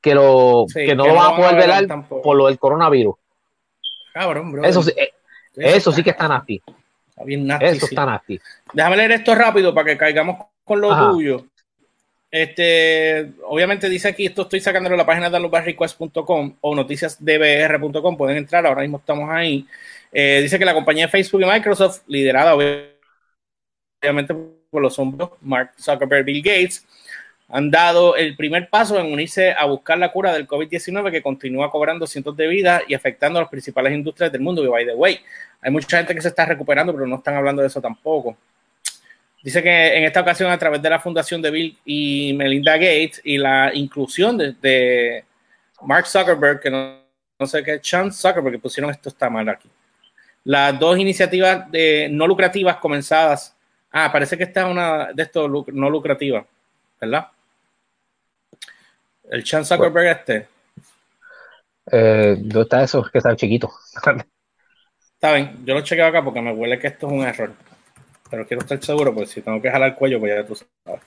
que, lo, que no lo van a poder velar por lo del coronavirus. Cabrón, bro. Eso, eh, eso sí que está nasty. Está bien nasty. Eso está nasty. Déjame leer esto rápido para que caigamos con lo tuyo. Este, obviamente dice aquí, esto estoy sacando de la página de losbarrequest.com o noticiasdbr.com, pueden entrar, ahora mismo estamos ahí. Eh, dice que la compañía de Facebook y Microsoft, liderada obviamente por los hombros Mark Zuckerberg, Bill Gates, han dado el primer paso en unirse a buscar la cura del COVID-19 que continúa cobrando cientos de vidas y afectando a las principales industrias del mundo. Y by the way, hay mucha gente que se está recuperando, pero no están hablando de eso tampoco. Dice que en esta ocasión, a través de la fundación de Bill y Melinda Gates y la inclusión de, Mark Zuckerberg, que no, sé qué, Chance Zuckerberg, que pusieron esto está mal aquí. Las dos iniciativas de, no lucrativas comenzadas. Ah, parece que esta es una de estos no lucrativas, ¿verdad? El Chan Zuckerberg este. Eh, ¿Dónde está eso? Que está chiquito. está bien, yo lo chequeo acá porque me huele que esto es un error. Pero quiero estar seguro porque si tengo que jalar el cuello, pues ya tú sabes.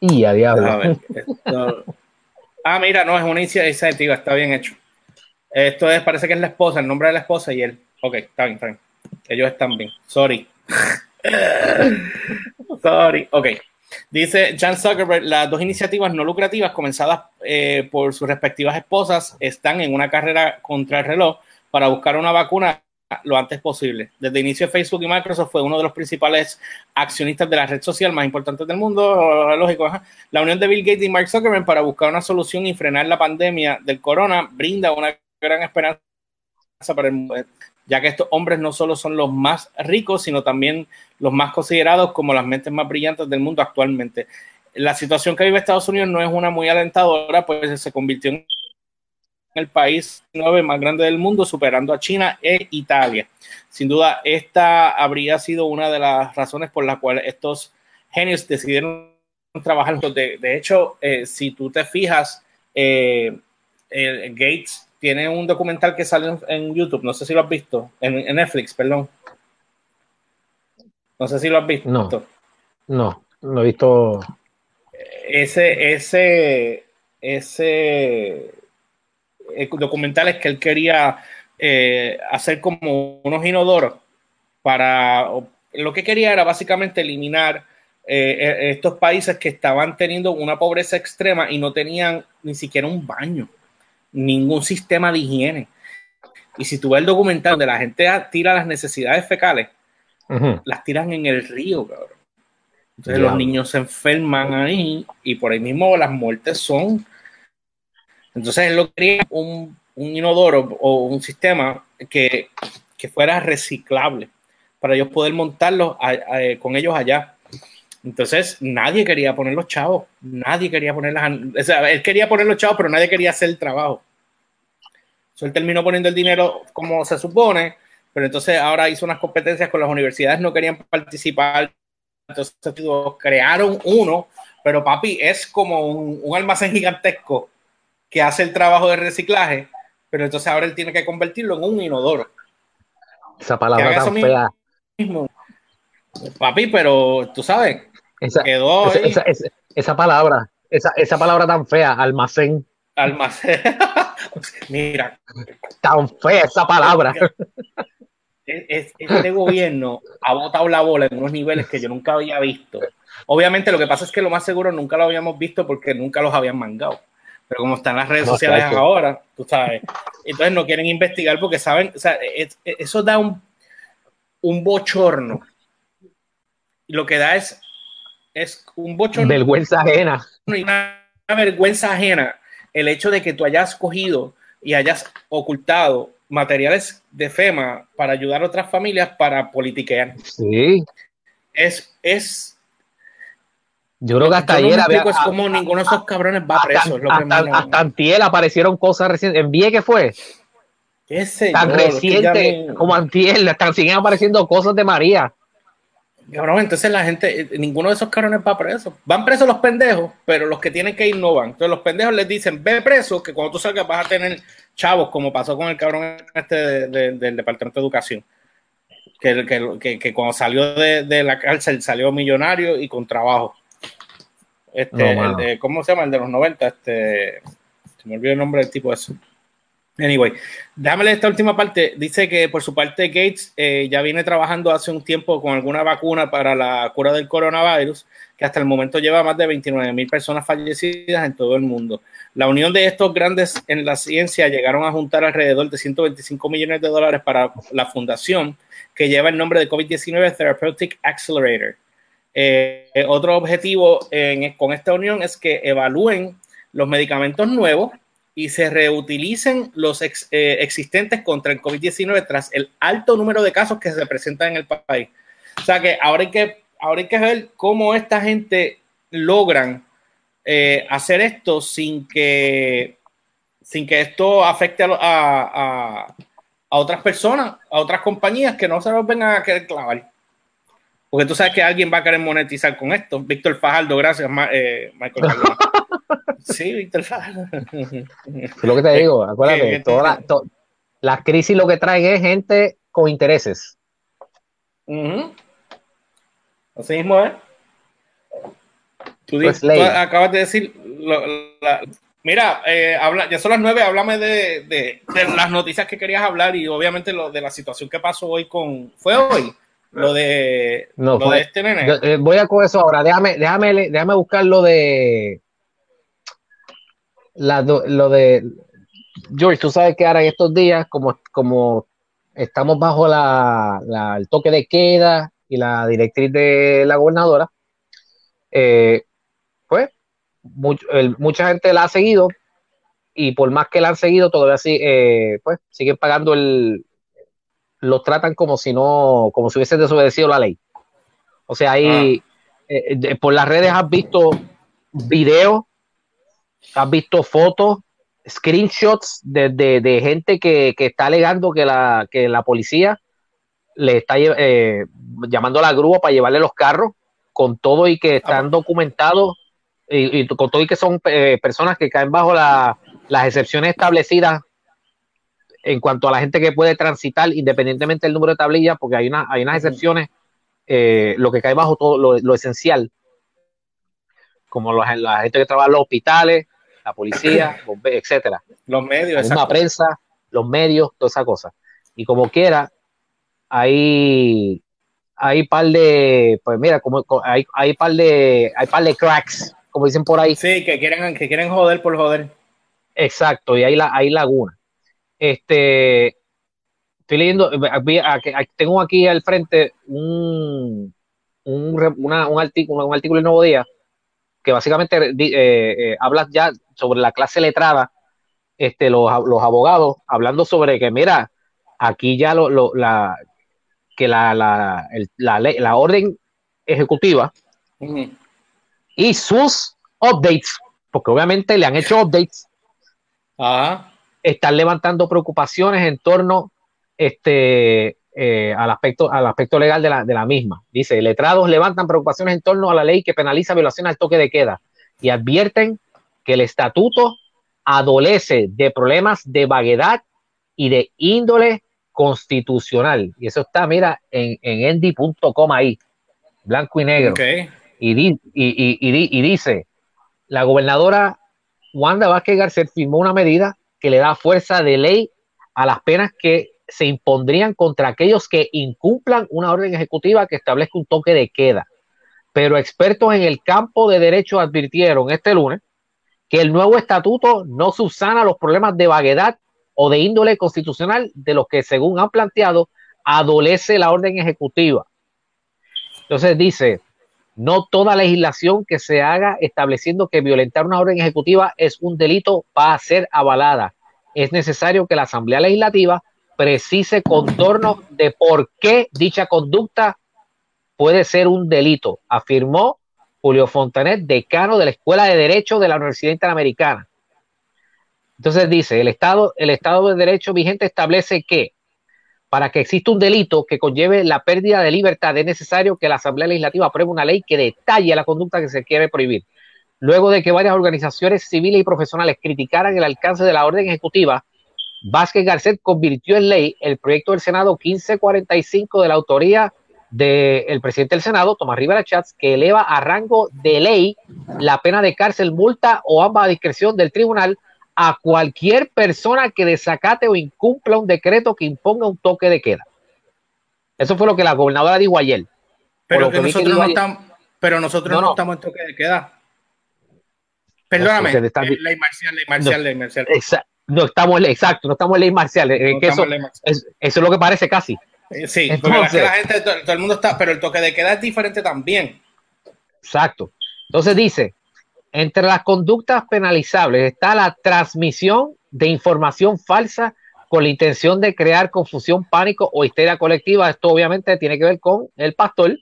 Y a diablo. Ah, mira, no, es una iniciativa, está bien hecho. Esto es, parece que es la esposa, el nombre de la esposa y él. Ok, está bien, está bien. Ellos están bien. Sorry. Sorry. Ok. Dice Jan Zuckerberg, las dos iniciativas no lucrativas comenzadas eh, por sus respectivas esposas están en una carrera contra el reloj para buscar una vacuna lo antes posible. Desde el inicio Facebook y Microsoft fue uno de los principales accionistas de la red social más importante del mundo, lógico. La unión de Bill Gates y Mark Zuckerberg para buscar una solución y frenar la pandemia del corona brinda una gran esperanza para el mundo ya que estos hombres no solo son los más ricos, sino también los más considerados como las mentes más brillantes del mundo actualmente. La situación que vive Estados Unidos no es una muy alentadora, pues se convirtió en el país nueve más grande del mundo, superando a China e Italia. Sin duda, esta habría sido una de las razones por las cuales estos genios decidieron trabajar. De, de hecho, eh, si tú te fijas, eh, Gates tiene un documental que sale en, YouTube, no sé si lo has visto, en, Netflix, perdón. No sé si lo has visto. No, no, lo he visto. Ese, ese, ese eh, documental es que él quería eh, hacer como unos inodoros para. Lo que quería era básicamente eliminar eh, estos países que estaban teniendo una pobreza extrema y no tenían ni siquiera un baño ningún sistema de higiene. Y si tú ves el documental donde la gente tira las necesidades fecales, las tiran en el río, cabrón. Entonces los niños se enferman ahí y por ahí mismo las muertes son. Entonces él lo quería un, un inodoro o un sistema que, fuera reciclable para ellos poder montarlo con ellos allá. Entonces nadie quería poner los chavos, nadie quería poner las... O él quería poner los chavos, pero nadie quería hacer el trabajo. So, él terminó poniendo el dinero como se supone, pero entonces ahora hizo unas competencias con las universidades, no querían participar, entonces crearon uno, pero papi, es como un, un almacén gigantesco que hace el trabajo de reciclaje, pero entonces ahora él tiene que convertirlo en un inodoro. Esa palabra tan fea. Papi, pero tú sabes, esa, esa, palabra, esa, esa palabra tan fea, almacén. Almacén. Mira. Tan fea esa palabra. este gobierno ha botado la bola en unos niveles que yo nunca había visto. Obviamente lo que pasa es que lo más seguro nunca lo habíamos visto porque nunca los habían mangado. Pero como están las redes sociales ahora, tú sabes, entonces no quieren investigar porque saben, o sea, eso da un, un bochorno. Y lo que da es es un bochorno. Vergüenza ajena. Una, vergüenza ajena el hecho de que tú hayas cogido y hayas ocultado materiales de FEMA para ayudar a otras familias para politiquear. Sí. Es, es. Yo creo que hasta ayer había, es como ninguno de esos cabrones va preso. Hasta, antiel aparecieron cosas recientes. ¿En que fue? Tan reciente como antiel, están siguen apareciendo cosas de María. Cabrón, entonces la gente, ninguno de esos cabrones va preso. Van presos los pendejos, pero los que tienen que ir no van. Entonces los pendejos les dicen, ve preso, que cuando tú salgas vas a tener chavos, como pasó con el cabrón este del Departamento de Educación. Que, que, cuando salió de, la cárcel salió millonario y con trabajo. Este, ¿Cómo se llama? El de los 90. Este, se me olvidó el nombre del tipo de eso. Anyway, déjame esta última parte. Dice que por su parte Gates eh, ya viene trabajando hace un tiempo con alguna vacuna para la cura del coronavirus, que hasta el momento lleva más de 29 mil personas fallecidas en todo el mundo. La unión de estos grandes en la ciencia llegaron a juntar alrededor de 125 millones de dólares para la fundación que lleva el nombre de COVID-19 Therapeutic Accelerator. Eh, otro objetivo con esta unión es que evalúen los medicamentos nuevos y se reutilicen los eh, existentes contra el COVID-19 tras el alto número de casos que se presentan en el país. O sea que ahora hay que, ahora hay que ver cómo esta gente logran eh, hacer esto sin que, sin que esto afecte a, a, otras personas, a otras compañías que no se los vengan a querer clavar. Porque tú sabes que alguien va a querer monetizar con esto. Víctor Fajardo, gracias, eh, Michael. Sí, Víctor Es lo que te digo, acuérdate, toda la, crisis lo que trae es gente con intereses. Así mismo es. Tú, pues acabas de decir, mira, eh, habla, ya son las nueve, háblame de, de, las noticias que querías hablar y obviamente lo de la situación que pasó hoy con, fue hoy, lo de, no, lo de este nene. Eh, voy a con eso ahora, déjame, déjame, déjame buscar lo de lo de George, tú sabes que ahora en estos días, como, como estamos bajo la, el toque de queda y la directriz de la gobernadora, eh, pues mucha gente la ha seguido y por más que la han seguido, todavía sí, eh, pues siguen pagando el, lo tratan como si no, como si hubiesen desobedecido la ley. O sea, ahí ah. eh, por las redes has visto videos has visto fotos screenshots de, gente que, está alegando que la, que la policía le está eh, llamando a la grúa para llevarle los carros, con todo y que están ah. documentados, y, con todo y que son eh, personas que caen bajo las excepciones establecidas en cuanto a la gente que puede transitar independientemente del número de tablillas, porque hay, una, hay unas excepciones, eh, lo que cae bajo todo lo, esencial, como la gente que trabaja en los hospitales, la policía, etcétera. Los medios, la prensa, los medios, toda esa cosa. Y como quiera, hay, hay par de, pues mira, como hay, hay par de, hay par de cracks, como dicen por ahí. Sí, que quieren, que quieren joder por joder. Exacto, y hay, la, hay laguna. Este, estoy leyendo, tengo aquí al frente un, un, un artículo, un artículo del Nuevo Día que básicamente eh, eh, habla ya sobre la clase letrada, este, los, los, abogados, hablando sobre que, mira, aquí ya lo, la, que la, la, la, la orden ejecutiva y sus updates, porque obviamente le han hecho updates, están levantando preocupaciones en torno este, eh, al, aspecto, al aspecto legal de la, de la misma. Dice, letrados levantan preocupaciones en torno a la ley que penaliza violaciones al toque de queda y advierten que el estatuto adolece de problemas de vaguedad y de índole constitucional. Y eso está, mira, en, en endy.com ahí, blanco y negro. Y, y, dice, la gobernadora Wanda Vázquez García firmó una medida que le da fuerza de ley a las penas que se impondrían contra aquellos que incumplan una orden ejecutiva que establezca un toque de queda. Pero expertos en el campo de derecho advirtieron este lunes que el nuevo estatuto no subsana los problemas de vaguedad o de índole constitucional de los que, según han planteado, adolece la orden ejecutiva. Entonces dice, no toda legislación que se haga estableciendo que violentar una orden ejecutiva es un delito va a ser avalada. Es necesario que la Asamblea Legislativa precise contorno de por qué dicha conducta puede ser un delito, afirmó Julio Fontanet, decano de la Escuela de Derecho de la Universidad Interamericana. Entonces dice, el Estado, el Estado de Derecho vigente establece que para que exista un delito que conlleve la pérdida de libertad es necesario que la Asamblea Legislativa apruebe una ley que detalle la conducta que se quiere prohibir. Luego de que varias organizaciones civiles y profesionales criticaran el alcance de la orden ejecutiva, Vázquez Garcet convirtió en ley el proyecto del Senado 1545 de la autoría del presidente del Senado, Tomás Rivera Chats, que eleva a rango de ley la pena de cárcel, multa o ambas a discreción del tribunal a cualquier persona que desacate o incumpla un decreto que imponga un toque de queda. Eso fue lo que la gobernadora dijo ayer. Pero, nosotros, no estamos, pero nosotros no, estamos en toque de queda. Perdóname, ley marcial, ley marcial, ley marcial. Exacto no estamos, exacto, no estamos en ley marcial. eso, Es, eso es lo que parece casi. Eh, sí, Entonces, la gente, todo, el mundo está, pero el toque de queda es diferente también. Exacto. Entonces dice, entre las conductas penalizables está la transmisión de información falsa con la intención de crear confusión, pánico o histeria colectiva. Esto obviamente tiene que ver con el pastor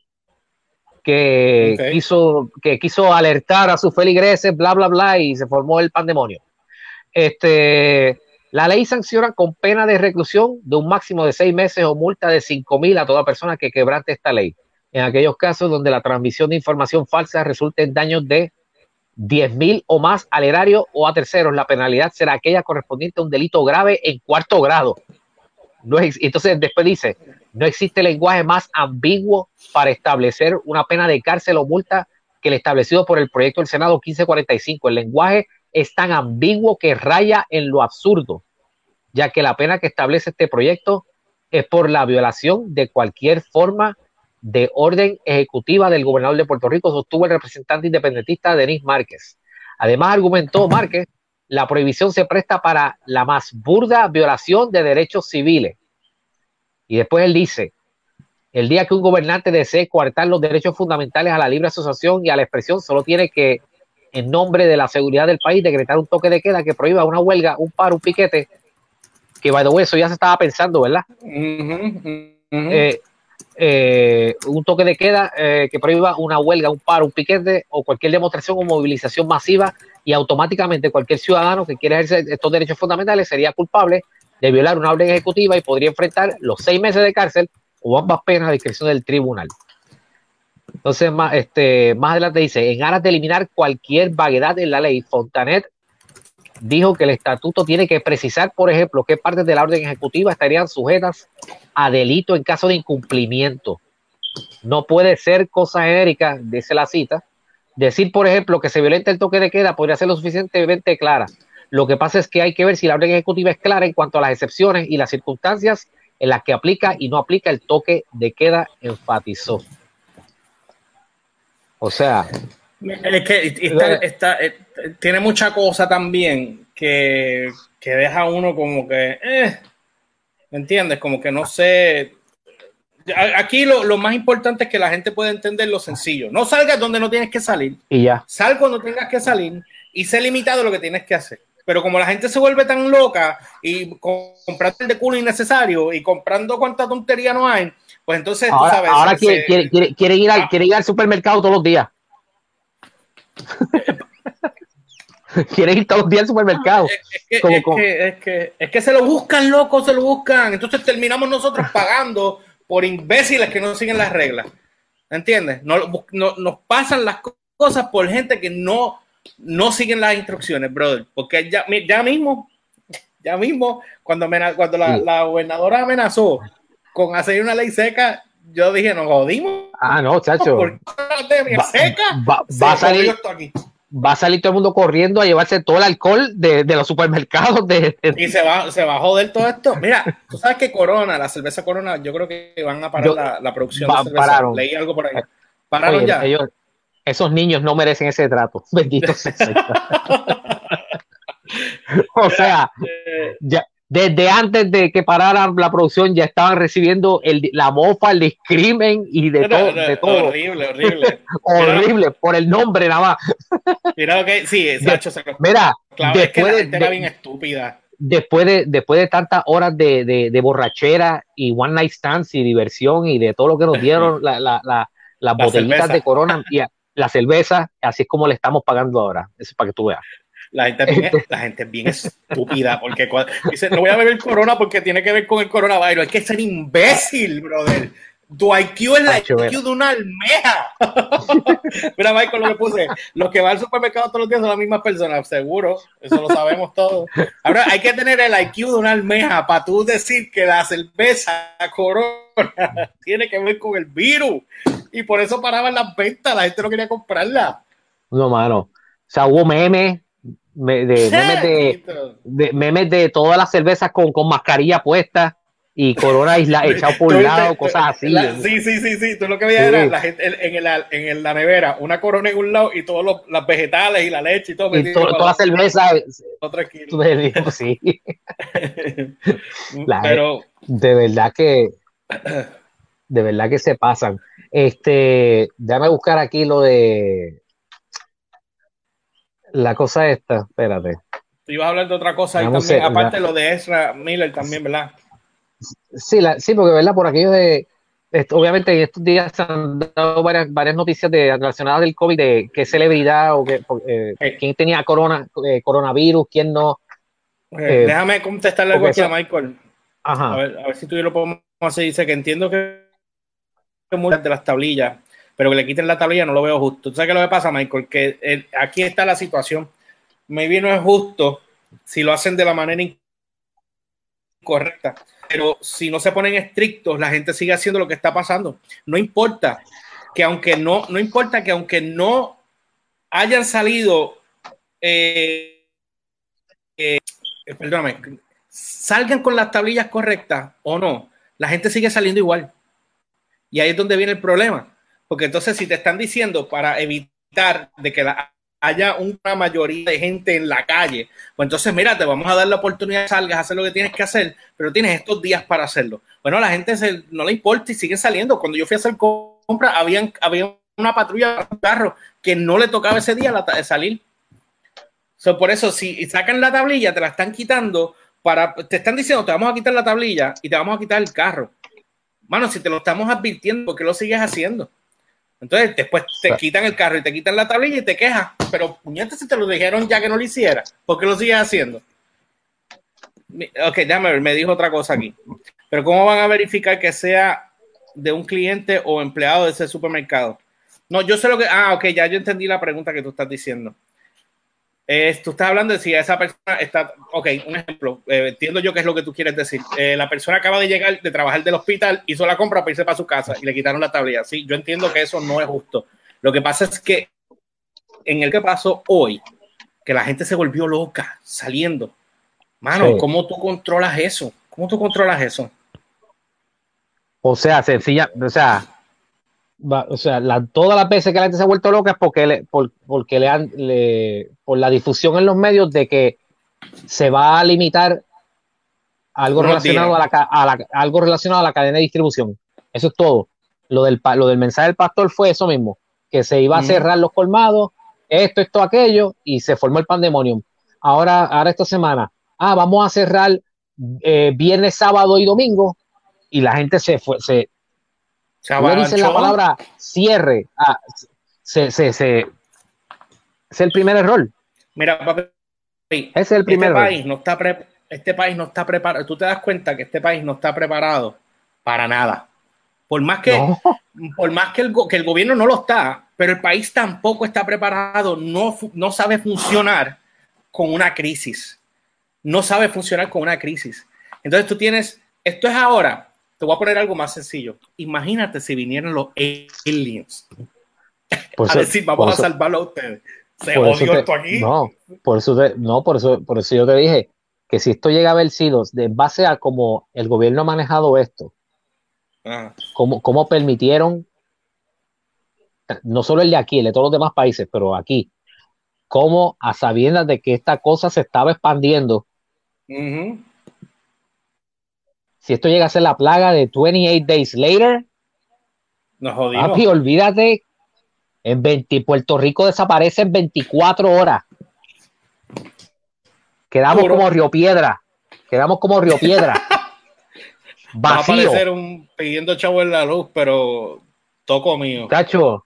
que, quiso, que quiso alertar a sus feligreses, bla, bla, bla, y se formó el pandemonio. Este, la ley sanciona con pena de reclusión de un máximo de seis meses o multa de cinco mil a toda persona que quebrante esta ley. En aquellos casos donde la transmisión de información falsa resulte en daños de diez mil o más al erario o a terceros, la penalidad será aquella correspondiente a un delito grave en cuarto grado. No entonces después dice, no existe lenguaje más ambiguo para establecer una pena de cárcel o multa que el establecido por el proyecto del Senado 1545. El lenguaje es tan ambiguo que raya en lo absurdo, ya que la pena que establece este proyecto es por la violación de cualquier forma de orden ejecutiva del gobernador de Puerto Rico, sostuvo el representante independentista Denis Márquez. Además, argumentó Márquez, la prohibición se presta para la más burda violación de derechos civiles. Y después él dice, el día que un gobernante desee coartar los derechos fundamentales a la libre asociación y a la expresión, solo tiene que en nombre de la seguridad del país, decretar un toque de queda que prohíba una huelga, un paro, un piquete, que by the eso ya se estaba pensando, ¿verdad? Eh, eh, un toque de queda eh, que prohíba una huelga, un paro, un piquete o cualquier demostración o movilización masiva y automáticamente cualquier ciudadano que quiera ejercer estos derechos fundamentales sería culpable de violar una orden ejecutiva y podría enfrentar los seis meses de cárcel o ambas penas a discreción del tribunal. Entonces, más, este, más adelante dice, en aras de eliminar cualquier vaguedad en la ley, Fontanet dijo que el estatuto tiene que precisar, por ejemplo, qué partes de la orden ejecutiva estarían sujetas a delito en caso de incumplimiento. No puede ser cosa genérica, dice la cita. Decir, por ejemplo, que se violenta el toque de queda podría ser lo suficientemente clara. Lo que pasa es que hay que ver si la orden ejecutiva es clara en cuanto a las excepciones y las circunstancias en las que aplica y no aplica el toque de queda, enfatizó. O sea, es que está, eh, tiene mucha cosa también que, que, deja uno como que, eh, ¿me entiendes? Como que no sé. Aquí lo, lo, más importante es que la gente pueda entender lo sencillo. No salgas donde no tienes que salir. Y ya. Sal cuando tengas que salir y sé limitado lo que tienes que hacer. Pero como la gente se vuelve tan loca y comprando el de culo innecesario y comprando cuánta tontería no hay, pues entonces ahora, tú sabes. Ahora quiere, quiere, quiere, ir al, quiere ir al supermercado todos los días. Quieres ir todos los días al supermercado. Es que, es, que, se lo buscan, loco, se lo buscan. Entonces terminamos nosotros pagando por imbéciles que no siguen las reglas. ¿Entiendes? No, nos pasan las cosas por gente que no, no siguen las instrucciones, brother. Porque ya, ya mismo, ya mismo, cuando, cuando la, la gobernadora amenazó con hacer una ley seca, yo dije, nos jodimos. Ah, no, chacho. ¿Por va, seca? Va, va a salir, va a salir todo el mundo corriendo a llevarse todo el alcohol de, de los supermercados. De, Y se va, se va a joder todo esto. Mira, tú sabes que Corona, la cerveza Corona, yo creo que van a parar yo, la, la, producción de cerveza. Pararon. Leí algo por ahí. Pararon Oye, ya. Ellos, esos niños no merecen ese trato. Bendito sea. o sea, ya, desde antes de que parara la producción ya estaban recibiendo el, la mofa, el discrimen y de, No, todo, no, de todo. Horrible, horrible. Horrible, por el nombre nada más. Mira, que sí, Sacho se Mira, Claro, es que la después, gente de, era bien estúpida. después, de, después de tantas horas de, de, de borrachera y one night stands y diversión y de todo lo que nos dieron la, la, la, las La botellitas cerveza. de corona y la cerveza, así es como le estamos pagando ahora. Eso es para que tú veas. La gente, es bien, la gente es bien estúpida porque cuando, dice, no voy a beber corona porque tiene que ver con el coronavirus. Hay que ser imbécil, brother. Tu IQ es la IQ de una almeja. Mira, Michael, lo que puse. Los que van al supermercado todos los días son las mismas personas, seguro. Eso lo sabemos todos. Ahora, hay que tener el IQ de una almeja para tú decir que la cerveza corona tiene que ver con el virus. Y por eso paraban las ventas. La gente no quería comprarla. No, mano. O sea, hubo memes, me- de, memes de, de- memes de todas las cervezas con, con mascarilla puesta y corona isla, echado por un lado, cosas así. la- sí, sí, sí, sí. Tú lo que veías Sí. era la gente en, en el- en la nevera, una corona en un lado y todos los las vegetales y la leche y todo. Y to- toda la cerveza, tú me dices, sí, La- Pero de verdad que, de verdad que se pasan. Este, déjame buscar aquí lo de la cosa esta, espérate. tú ibas a hablar de otra cosa ahí también, a- aparte lo de Ezra Miller también, ¿verdad? Sí, la, sí, porque verdad, por aquello de, esto, obviamente en estos días se han dado varias, varias noticias de, relacionadas del COVID, de qué celebridad o qué, eh, quién tenía corona, eh, coronavirus, quién no. Eh, Déjame contestarle algo aquí a Michael. A Ajá. ver, a ver si tú y yo lo podemos hacer. Dice que entiendo que muchas de las tablillas, pero que le quiten la tablilla no lo veo justo. ¿Tú sabes qué lo que pasa, Michael? Que eh, aquí está la situación. Maybe no es justo si lo hacen de la manera incorrecta, pero si no se ponen estrictos, la gente sigue haciendo lo que está pasando. No importa que aunque no, no importa que aunque no hayan salido, eh, eh, perdóname, salgan con las tablillas correctas o no, la gente sigue saliendo igual. Y ahí es donde viene el problema. Porque entonces si te están diciendo para evitar de que haya una mayoría de gente en la calle, pues entonces mira, te vamos a dar la oportunidad de salgas a hacer lo que tienes que hacer, pero tienes estos días para hacerlo. Bueno, la gente no le importa y sigue saliendo. Cuando yo fui a hacer compra, habían, había una patrulla, un carro que no le tocaba ese día salir. So, por eso, si sacan la tablilla, te la están quitando para, te están diciendo, te vamos a quitar la tablilla y te vamos a quitar el carro. Mano, si te lo estamos advirtiendo, ¿por qué lo sigues haciendo? Entonces, después te quitan el carro y te quitan la tablilla y te quejas. Pero, puñetas, si te lo dijeron ya que no lo hiciera, ¿por qué lo sigues haciendo? Ok, déjame ver, me dijo otra cosa aquí. Pero, ¿cómo van a verificar que sea de un cliente o empleado de ese supermercado? No, yo sé lo que. Ah, ok, ya yo entendí la pregunta que tú estás diciendo. Eh, tú estás hablando de si esa persona está. Ok, un ejemplo. Eh, entiendo yo qué es lo que tú quieres decir. Eh, la persona acaba de llegar de trabajar del hospital, hizo la compra para irse para su casa y le quitaron la tablilla. Sí, yo entiendo que eso no es justo. Lo que pasa es que en el que pasó hoy, que la gente se volvió loca saliendo. Mano, ¿cómo tú controlas eso? ¿Cómo tú controlas eso? O sea, sencilla, o sea, o sea, todas las veces que la gente se ha vuelto loca es porque le, porque le han, por la difusión en los medios de que se va a limitar algo relacionado a la, algo relacionado a la cadena de distribución. Eso es todo. Lo del, lo del mensaje del pastor fue eso mismo, que se iba a cerrar los colmados, esto, esto, aquello, y se formó el pandemonium. Ahora, ahora esta semana, ah, vamos a cerrar eh, viernes, sábado y domingo, y la gente se fue, se, le dicen la palabra cierre. Ah, se, se, se, es el primer error. Mira, papi, es el primer este país no está este país no está preparado. Tú te das cuenta que este país no está preparado para nada. Por más que, por más que el, que el gobierno no lo está, pero el país tampoco está preparado, no, no sabe funcionar con una crisis. No sabe funcionar con una crisis. Entonces tú tienes, esto es ahora, te voy a poner algo más sencillo. Imagínate si vinieran los aliens por a decir, vamos a salvarlo a ustedes. Se odió esto aquí. No, por eso, no por, eso, por eso yo te dije que si esto llega a haber sido de base a cómo el gobierno ha manejado esto, ah. cómo, permitieron, no solo el de aquí, el de todos los demás países, pero aquí, cómo a sabiendas de que esta cosa se estaba expandiendo, si esto llega a ser la plaga de 28 Days Later, nos jodimos. Papi, olvídate, en 20, Puerto Rico desaparece en 24 horas. Quedamos como Río Piedra. Quedamos como Río Piedra. Va a aparecer un pidiendo chavo en la luz, pero toco mío. Chacho,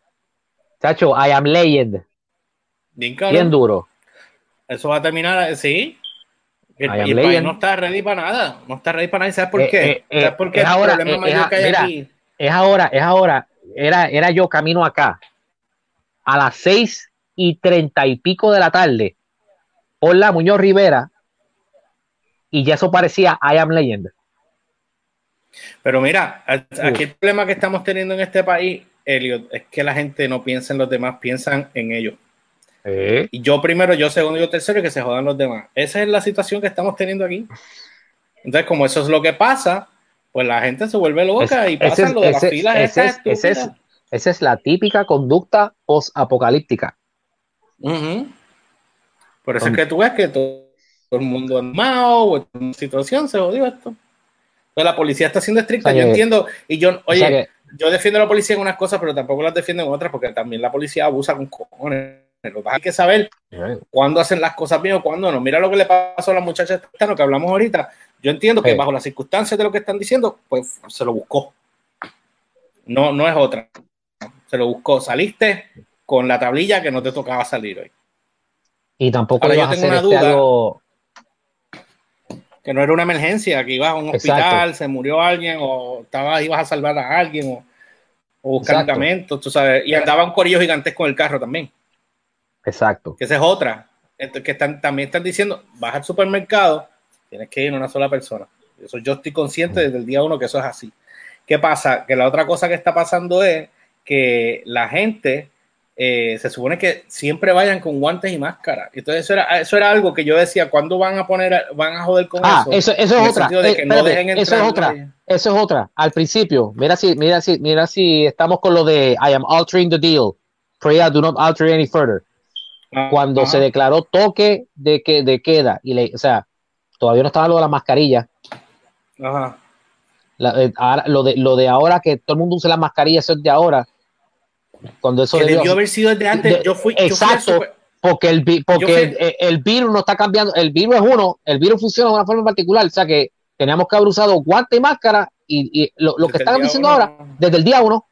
chacho, I am legend. Bien, Bien duro. Eso va a terminar, sí. El, país no está ready para nada. No está ready para nada. ¿Sabes por eh, qué? Eh, eh, ¿Sabes Es ahora, Es ahora, es ahora. Era, era yo camino acá. A las seis y treinta y pico de la tarde. Hola, Muñoz Rivera. Y ya eso parecía I Am Legend. Pero mira, aquí el problema que estamos teniendo en este país, Elliot, es que la gente no piensa en los demás, piensan en ellos. Y yo primero, yo segundo, yo tercero y que se jodan los demás. Esa es la situación que estamos teniendo aquí. Entonces, como eso es lo que pasa, pues la gente se vuelve loca y pasa lo de las filas. Ese es, esa es la típica conducta post-apocalíptica. Por eso es que tú ves que todo, el mundo armado, en situación se jodió esto. Pero la policía está siendo estricta, yo entiendo, y yo, oye, yo defiendo a la policía en unas cosas, pero tampoco las defiendo en otras, porque también la policía abusa con cojones hay que saber cuándo hacen las cosas bien o cuándo no. Mira lo que le pasó a la muchacha esta que hablamos ahorita. Yo entiendo que bajo las circunstancias de lo que están diciendo, pues se lo buscó. No, no es otra. Se lo buscó. Saliste con la tablilla que no te tocaba salir hoy. Y tampoco yo tengo una este duda. Que no era una emergencia, que ibas a un hospital, se murió alguien, o estaba, ibas a salvar a alguien, o, o buscar tú sabes. Y andaba un corillo gigantesco con el carro también. Exacto. Que esa es otra. Que están, también están diciendo, vas al supermercado, tienes que ir una sola persona. Eso yo estoy consciente desde el día uno que eso es así. ¿Qué pasa? Que la otra cosa que está pasando es que la gente eh, se supone que siempre vayan con guantes y máscara. Entonces eso era, eso era algo que yo decía, ¿cuándo van a poner, van a joder con ah, eso? Eso, es otra. Eh, eso es otra. Eso es otra. Al principio, mira si, mira si, mira si estamos con lo de I am altering the deal. Pray do not alter any further cuando se declaró toque de, que, de queda, y le, o sea, todavía no estaba lo de la mascarilla. Ajá. Eh, lo, de, lo de ahora que todo el mundo usa la mascarilla, eso es de ahora. Cuando eso debió, haber sido desde antes. yo fui. Exacto. porque el, porque el, virus no está cambiando. El virus es uno, el virus funciona de una forma particular. O sea que teníamos que haber usado guante y máscara. Y, lo, que están diciendo ahora, desde el día uno.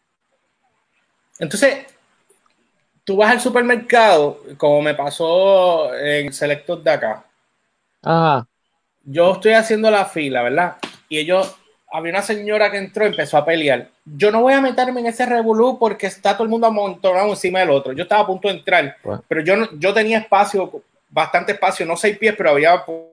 Entonces, tú vas al supermercado, como me pasó en Selectos de acá. Ajá. Yo estoy haciendo la fila, ¿verdad? Y ellos, había una señora que entró y empezó a pelear. Yo no voy a meterme en ese revolú porque está todo el mundo amontonado encima del otro. Yo estaba a punto de entrar, Bueno. pero yo, yo tenía espacio, bastante espacio, no seis pies, pero había por,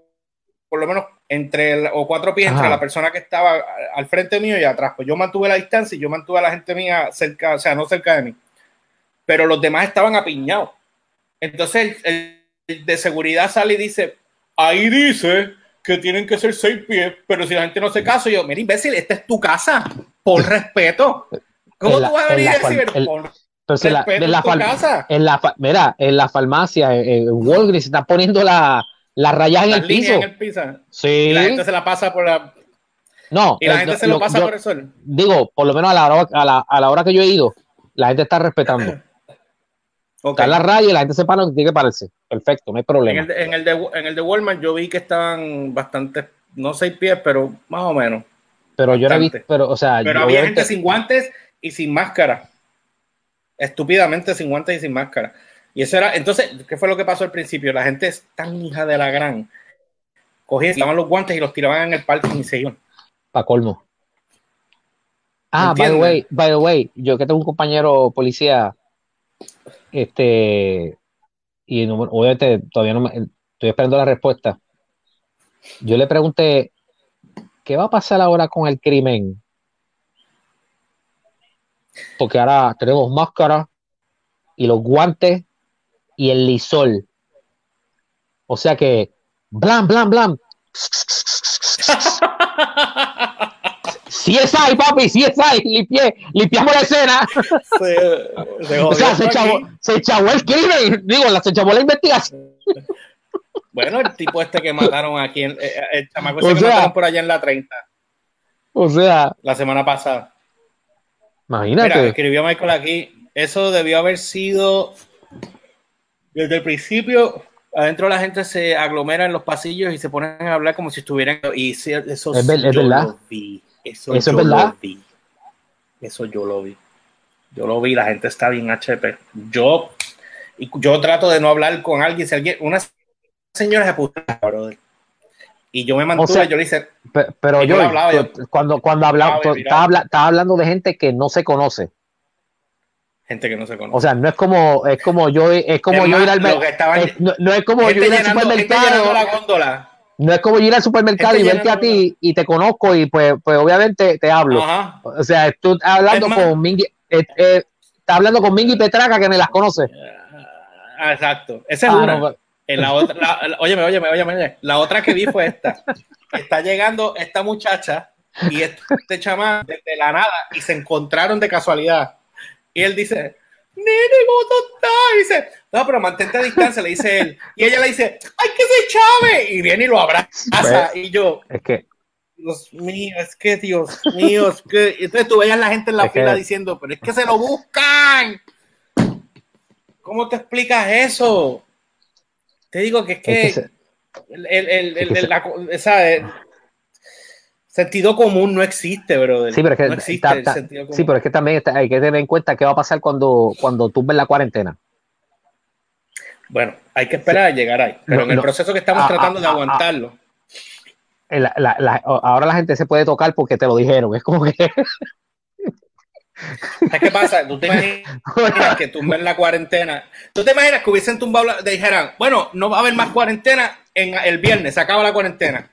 por lo menos entre el- o cuatro pies entre la persona que estaba al frente mío y atrás. Pues yo mantuve la distancia y yo mantuve a la gente mía cerca, o sea, no cerca de mí. Pero los demás estaban apiñados. Entonces el, el de seguridad sale y dice, ahí dice que tienen que ser seis pies, pero si la gente no hace caso, yo, mira, imbécil, esta es tu casa, por respeto. ¿Cómo la- tú vas a en venir la a decir, por Pero si la, en la casa? en la mira, en la farmacia, en, en Walgreens, se están poniendo la, las rayas en el piso. en el piso? Sí. Y la gente se la pasa por la... No, Y la eh, gente se lo lo- pasa yo por el sol. Digo, por lo menos a la, hora, a, la, a la hora que yo he ido, la gente está respetando. Ok. Está la raya y la gente se para donde tiene que pararse. Perfecto, no hay En problema. el, en, el de, en el de Walmart yo vi que estaban bastante, no seis pies, pero más o menos. Pero yo visto, bastante. pero, o sea, Pero había gente sin guantes y sin máscara. Estúpidamente sin guantes y sin máscara. Y eso era, entonces, ¿qué fue lo que pasó al principio? La gente es tan hija de la gran. Cogían, tiraban los guantes y los tiraban en el parque y se iban. para colmo. Ah, by the way, by the way, yo que tengo un compañero policía, este, y obviamente todavía no me, estoy esperando la respuesta. Yo le pregunté, ¿qué va a pasar ahora con el crimen? Porque ahora tenemos máscara y los guantes y el lisol. O sea que, blam, blam, blam. Si es ahí, papi, si es ahí, limpié, limpiamos la escena. Se, se O sea, se chavó, se chavó el crimen, digo, se chavó la investigación. Bueno, el tipo este que mataron aquí, en, eh, el chamaco O ese que sea- mataron por allá en la 30, O sea, la semana pasada. Mira, imagínate. escribió Michael aquí. Eso debió haber sido desde el principio. Adentro la gente se aglomera en los pasillos y se ponen a hablar como si estuvieran. Y eso Es ver- es yo verdad. lo vi. Eso, Eso es yo verdad. lo vi. Eso yo lo vi. Yo lo vi. La gente está bien HP. Yo, y yo trato de no hablar con alguien. Si alguien, una señora se puso, brother. Y yo me mantuve. sea, yo le hice, Pe- Pero yo yo, hablaba, yo- cuando, cuando hablaba, estaba, habla- estaba hablando de gente que no se conoce. gente que no se conoce. O sea, no es como, es como yo, es como Es yo más, ir al lo mer- que estaban- es- no, no es como yo ir al supermercado. la góndola. No es como ir al supermercado Gente y verte a ti y te conozco y pues, pues obviamente te hablo. Ajá. O sea, tú estás hablando Es con Mingy, eh, eh, estás hablando con Mingy Petraca que me las conoce. Ah, exacto. Esa es Ah, una. no, En la otra, la- la- óyeme, óyeme, óyeme. La otra que vi fue esta. Está llegando esta muchacha y este chamán desde la nada y se encontraron de casualidad. Y él dice, nene, ¿cómo tú estás? Y dice, no, pero mantente a distancia, le dice él. Y ella le dice, ¡ay, que se chave! Y viene y lo abraza. Y yo, Es que, Dios mío, es que Dios mío, es que. Entonces tú veías la gente en la que- fila diciendo, pero es que se lo buscan. ¿Cómo te explicas eso? Te digo que es que, es que se- el, la- sentido común no existe, brother. sí, pero es que, no existe ta- el sentido común. sí, pero es que también hay que tener en cuenta qué va a pasar cuando, cuando ves la cuarentena. Bueno, hay que esperar a llegar ahí. Pero No, en el no. proceso que estamos Ah, tratando de ah, ah, aguantarlo. Eh, la- la- la- ahora la gente se puede tocar porque te lo dijeron. Es como que ¿Sabes qué pasa? Tú te imaginas que tumben la cuarentena. ¿Tú te imaginas que hubiesen tumbado, la, dijeran, bueno, no va a haber más cuarentena en el viernes, se acaba la cuarentena.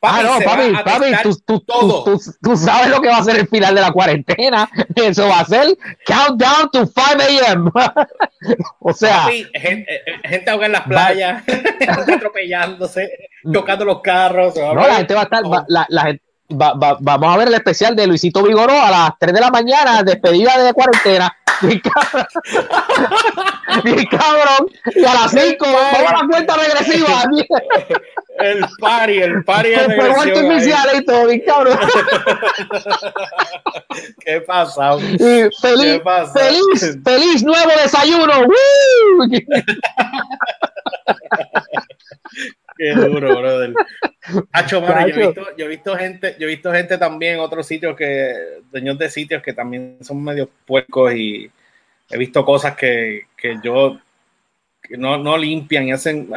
Ah, no, papi, papi, tú, tú, tú, tú- sabes lo que va a ser el final de la cuarentena. Eso va a ser countdown to 5 a.m. o sea, Papi, gente, eh, eh, gente ahogada en las playas, gente atropellándose, chocando los carros. no, la gente va a estar, va- la, la gente- va- va- vamos a ver el especial de Luisito Vigoró a las 3 de la mañana, despedida de cuarentena. Bien cabrón. Bien cabrón. Y a las 5, vamos a la cuenta regresiva. El party, el party de artificiales y todo, bien cabrón. ¿Qué pasa? Y ¿Qué feliz, pasa? feliz, feliz nuevo desayuno. ¡Woo! Qué duro, brother. Hacho, mano, yo, he visto, yo he visto gente, yo he visto gente también en otros sitios que, dueños de sitios que también son medio puercos y he visto cosas que, que yo que no, no limpian y hacen.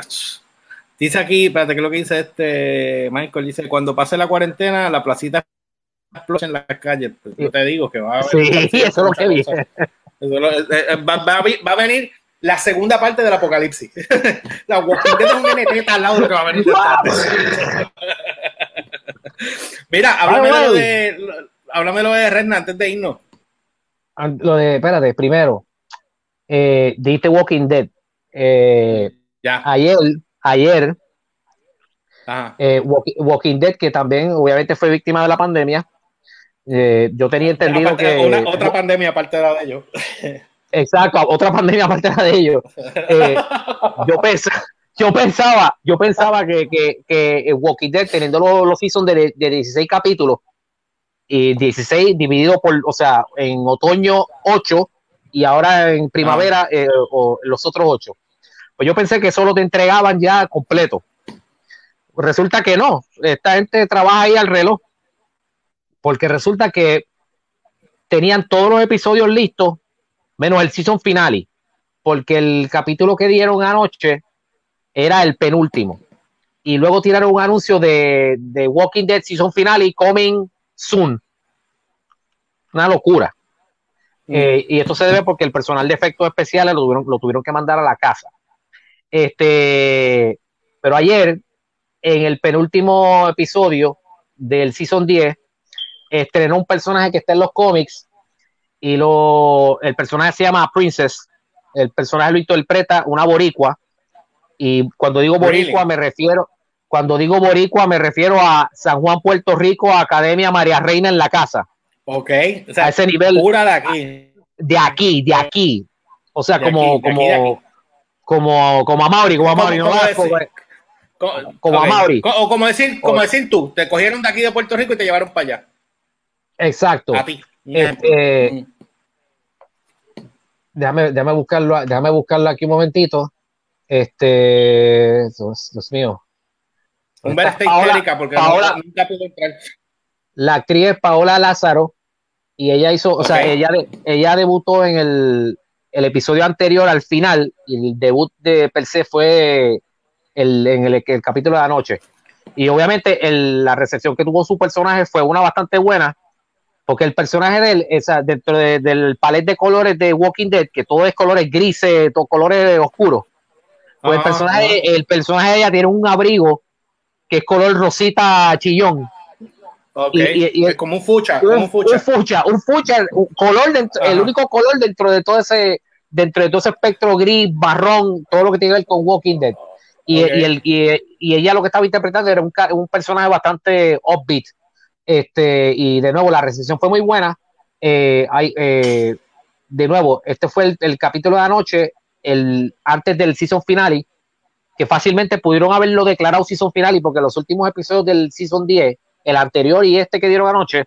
Dice aquí, espérate, que es lo que dice este Michael, dice, cuando pase la cuarentena, la placita explota en las calles. Yo te digo que va a haber... Sí, eso es lo que viene. Va, va, va, a venir la segunda parte del apocalipsis. la Walking Dead es un NT al lado de lo que va a venir. Mira, háblamelo de, háblamelo de Redna antes de irnos. Lo de, espérate, primero, eh, dijiste Walking Dead. Eh, ya. Ayer, ayer, eh, Walking, Dead, que también obviamente fue víctima de la pandemia. Eh, yo tenía entendido que. otra pandemia aparte de la de ellos. Exacto, otra pandemia aparte de la de ellos. Eh, yo, pensaba, yo pensaba, yo pensaba que, que, Walking Dead, teniendo los, los seasons de, de 16 capítulos, y 16 dividido por, o sea, en otoño 8 y ahora en primavera o los otros 8. Pues yo pensé que solo te entregaban ya completo. Resulta que no, esta gente trabaja ahí al reloj, porque resulta que tenían todos los episodios listos, menos el season finale, porque el capítulo que dieron anoche era el penúltimo. Y luego tiraron un anuncio de, Walking Dead Season Finale coming soon. Una locura. Mm. Eh, y esto se debe porque el personal de efectos especiales lo tuvieron, lo tuvieron que mandar a la casa. Este, pero ayer, en el penúltimo episodio del Season 10, estrenó un personaje que está en los cómics y lo, el personaje se llama Princess. El personaje lo interpreta una boricua. Y cuando digo boricua me refiero, cuando digo boricua me refiero a San Juan, Puerto Rico, Academia María Reina en la casa. Ok, a ese nivel. Pura de aquí. De aquí, de aquí. O sea, como, como, como, como a Mauri, como a Mauri, no como, a Mauri. O como decir, como decir tú, te cogieron de aquí de Puerto Rico y te llevaron para allá. Exacto. A ti. Este, déjame, déjame buscarlo, déjame buscarlo aquí un momentito. Este, Dios, mío. Humber está histérica porque Paola, nunca pudo entrar. La actriz es Paola Lázaro y ella hizo, o sea, ella, ella debutó en el, el episodio anterior al final, y el debut de per se fue el, en el, capítulo de la noche. Y obviamente la recepción que tuvo su personaje fue una bastante buena, porque el personaje de él, esa, dentro del palet de colores de Walking Dead, que todo es colores grises, todo colores oscuros, pues el, personaje, el personaje de ella tiene un abrigo que es color rosita chillón. Y, es como un fucha, un, fucha. Un fucha, un color dentro, el único color dentro de todo ese, dentro de todo ese espectro gris, marrón, todo lo que tiene que ver con Walking Dead. Y, el, y, ella lo que estaba interpretando era un, un, personaje bastante upbeat. Este, y de nuevo, la recepción fue muy buena. Eh, hay, eh, de nuevo, este fue el, el, capítulo de anoche, el, antes del season finale, que fácilmente pudieron haberlo declarado season finale, porque los últimos episodios del season 10 el anterior y este que dieron anoche,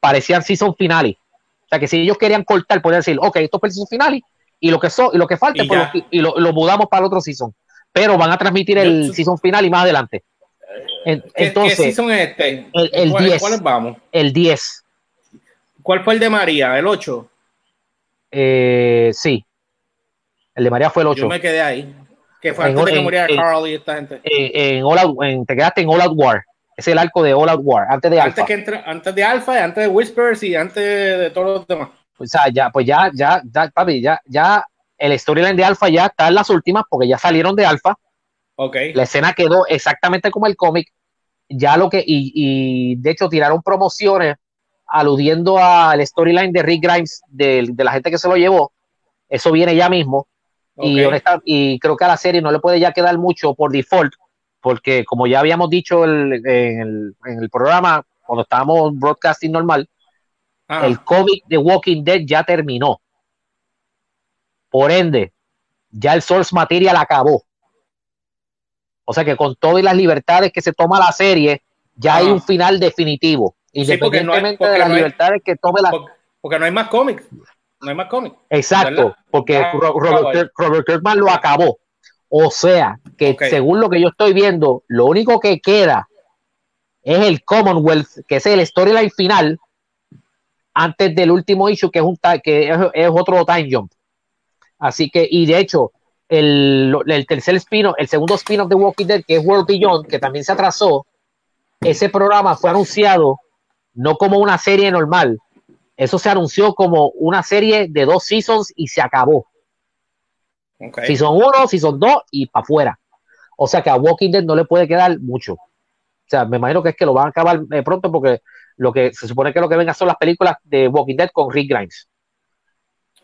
parecían season finale. O sea que si ellos querían cortar, podían decir, ok, esto es el season finale y lo que, so, y lo que falta, y, pues lo, lo, mudamos para el otro season. Pero van a transmitir el season final y más adelante. Entonces, ¿Qué season es este? El, el 10. ¿Cuáles vamos? El 10. ¿Cuál fue el de María? ¿El 8? Eh, sí. El de María fue el 8. Yo me quedé ahí. Que fue antes de que muriera Carl y esta gente. En, All Out, en, te quedaste en All Out War es el arco de All Out War, antes de antes Alpha. antes de Alpha, antes de Whispers y antes de todos los demás. O sea, ya, pues ya, ya, ya, papi, ya, ya el storyline de Alpha ya está en las últimas porque ya salieron de Alpha. Ok. La escena quedó exactamente como el cómic. Ya lo que, y, y, de hecho tiraron promociones aludiendo al storyline de Rick Grimes, de, de, la gente que se lo llevó. Eso viene ya mismo. Y, y creo que a la serie no le puede ya quedar mucho por default, porque como ya habíamos dicho en, el, programa, cuando estábamos broadcasting normal, el COVID de Walking Dead ya terminó. Por ende, ya el source material acabó. O sea que con todas las libertades que se toma la serie, ya hay un final definitivo. Independientemente de las libertades que tome la. Porque, no hay más cómics. No hay más cómics. Exacto, porque ah, Robert, Robert Kirkman lo acabó. O sea, que según lo que yo estoy viendo, lo único que queda es el Commonwealth, que es el storyline final, antes del último issue, que es, un, que es, otro time jump. Así que, y de hecho, el, el tercer spin el segundo spin-off de Walking Dead, que es World Beyond, que también se atrasó, ese programa fue anunciado no como una serie normal, eso se anunció como una serie de dos seasons y se acabó. Okay. Season 1, Season 2 y para afuera. O sea que a Walking Dead no le puede quedar mucho. O sea, me imagino que es que lo van a acabar eh, pronto porque lo que se supone que lo que venga son las películas de Walking Dead con Rick Grimes.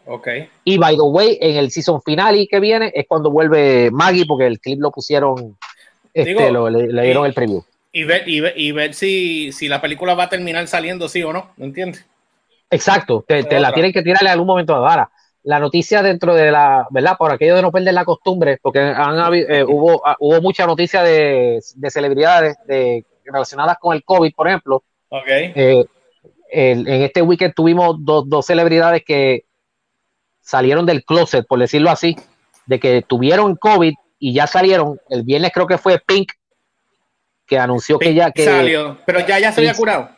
Ok. Y by the way, en el season final y que viene es cuando vuelve Maggie porque el clip lo pusieron, este, lo, le, dieron el preview. Y ver, y ver, y ver si, si, la película va a terminar saliendo, sí o no, ¿no entiendes? Exacto, te, te la tienen que tirar en algún momento de vara la noticia dentro de la, ¿verdad? Por aquello de no perder la costumbre, porque han, eh, hubo, ah, hubo mucha noticia de, de celebridades de, relacionadas con el COVID, por ejemplo. Okay. Eh, en este weekend tuvimos dos, dos celebridades que salieron del closet, por decirlo así, de que tuvieron COVID y ya salieron. El viernes creo que fue Pink, que anunció que ya que salió, pero ya ya se había curado.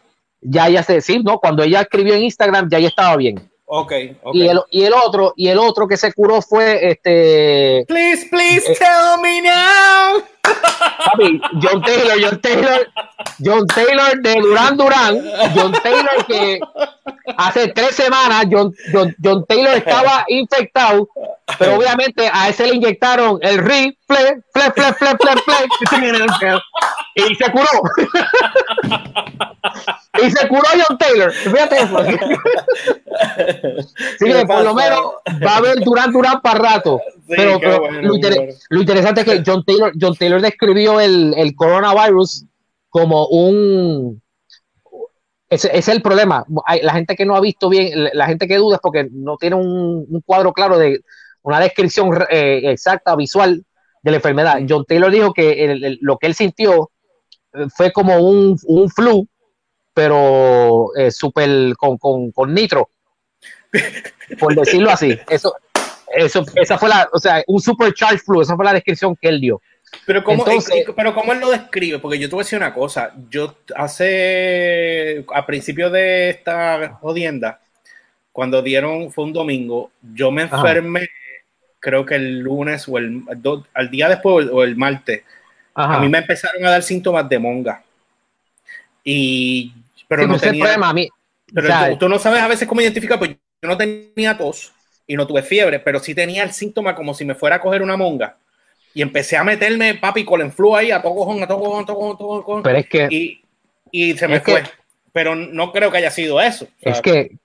Ya ya se, sí, no, cuando ella escribió en Instagram ya ya estaba bien. Okay, Y, el, y el otro, y el otro que se curó fue este. Please, please eh, tell me now. Papi, John Taylor, John Taylor, John Taylor de Durán Durán, John Taylor que hace tres semanas John, John, John Taylor estaba infectado, pero obviamente a ese le inyectaron el RI, fle, fle, fle, fle, fle, y se curó. y se curó John Taylor. Fíjate eso. sí, que por lo menos va a haber Durán Durán para rato. Pero, lo, interesante es que John Taylor, John Taylor describió el, el coronavirus como un ese, es el problema. la gente que no ha visto bien, la gente que duda es porque no tiene un, cuadro claro de una descripción eh, exacta, visual de la enfermedad. John Taylor dijo que lo que él sintió eh, fue como un, un flu, pero eh, super con, con, con, nitro, por decirlo así. Eso, eso, esa fue la, o sea, un supercharged flu, esa fue la descripción que él dio. Pero cómo, pero cómo él lo describe, porque yo te voy a decir una cosa, yo hace, a principio de esta jodienda, cuando dieron, fue un domingo, yo me enfermé, creo que el lunes o el, al día después o el, martes, a mí me empezaron a dar síntomas de monga. Y, pero no tenía, problema, a mí, pero tú, no sabes a veces cómo identificar, pues yo no tenía tos y no tuve fiebre, pero sí tenía el síntoma como si me fuera a coger una monga y empecé a meterme, papi, con el flu ahí, a todo cojón, a todo cojón, a todo cojón, Pero es que. Y, y se me fue. pero no creo que haya sido eso. Es que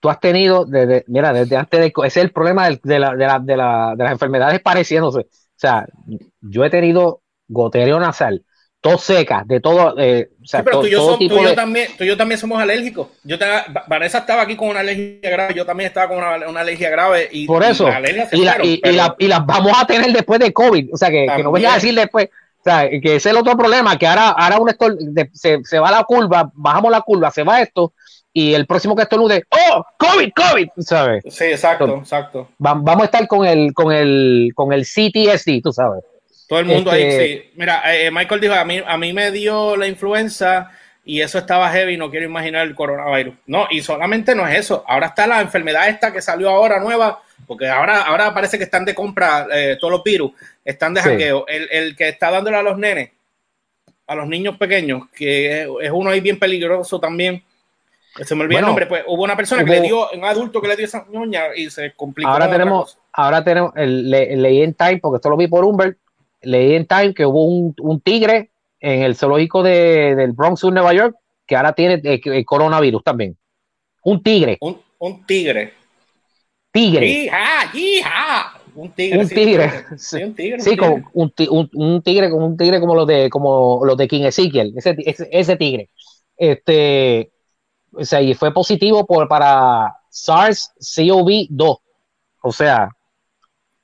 tú has tenido, desde, mira, desde antes de. Ese es el problema de, de, la, de, la, de, la, de las enfermedades pareciéndose. O sea, yo he tenido goteo nasal tos seca, de todo. Eh, o sea, pero tú, y yo, tú, yo también, tú y yo también somos alérgicos. Yo te, Vanessa estaba aquí con una alergia grave, yo también estaba con una, una alergia grave. Y, Por eso, y, la, y, y, las vamos a tener después de COVID. O sea, que, que no voy a decir después. O sea, que ese es el otro problema, que ahora, ahora un se, se va la curva, bajamos la curva, se va esto, y el próximo que estornude, ¡oh! COVID, COVID, ¿sabes? Sí, exacto, exacto. vamos a estar con el, con el, con el CTSD, tú sabes. Todo el mundo ahí, este, sí. Mira, eh, Michael dijo, a mí, a mí me dio la influenza y eso estaba heavy, no quiero imaginar el coronavirus. No, y solamente no es eso. Ahora está la enfermedad esta que salió ahora nueva, porque ahora, ahora parece que están de compra eh, todos los virus, están de hackeo. El, el, que está dándole a los nenes, a los niños pequeños, que es uno ahí bien peligroso también. Se me olvidó el nombre, pues hubo una persona que le dio, un adulto que le dio esa ñoña y se complicó. Ahora tenemos, ahora tenemos, el, leí en Time, porque esto lo vi por Humbert, leí en Time que hubo un, tigre en el zoológico de, del Bronx, Nueva York, que ahora tiene el, eh, coronavirus también. Un tigre. Un, tigre. Tigre. Un tigre. Un tigre. Sí, un tigre. Sí, un, tigre, como un tigre como los de, como los de King Ezekiel, ese, ese, tigre. Este, o sea, y fue positivo por, para SARS-CoV-2. O sea,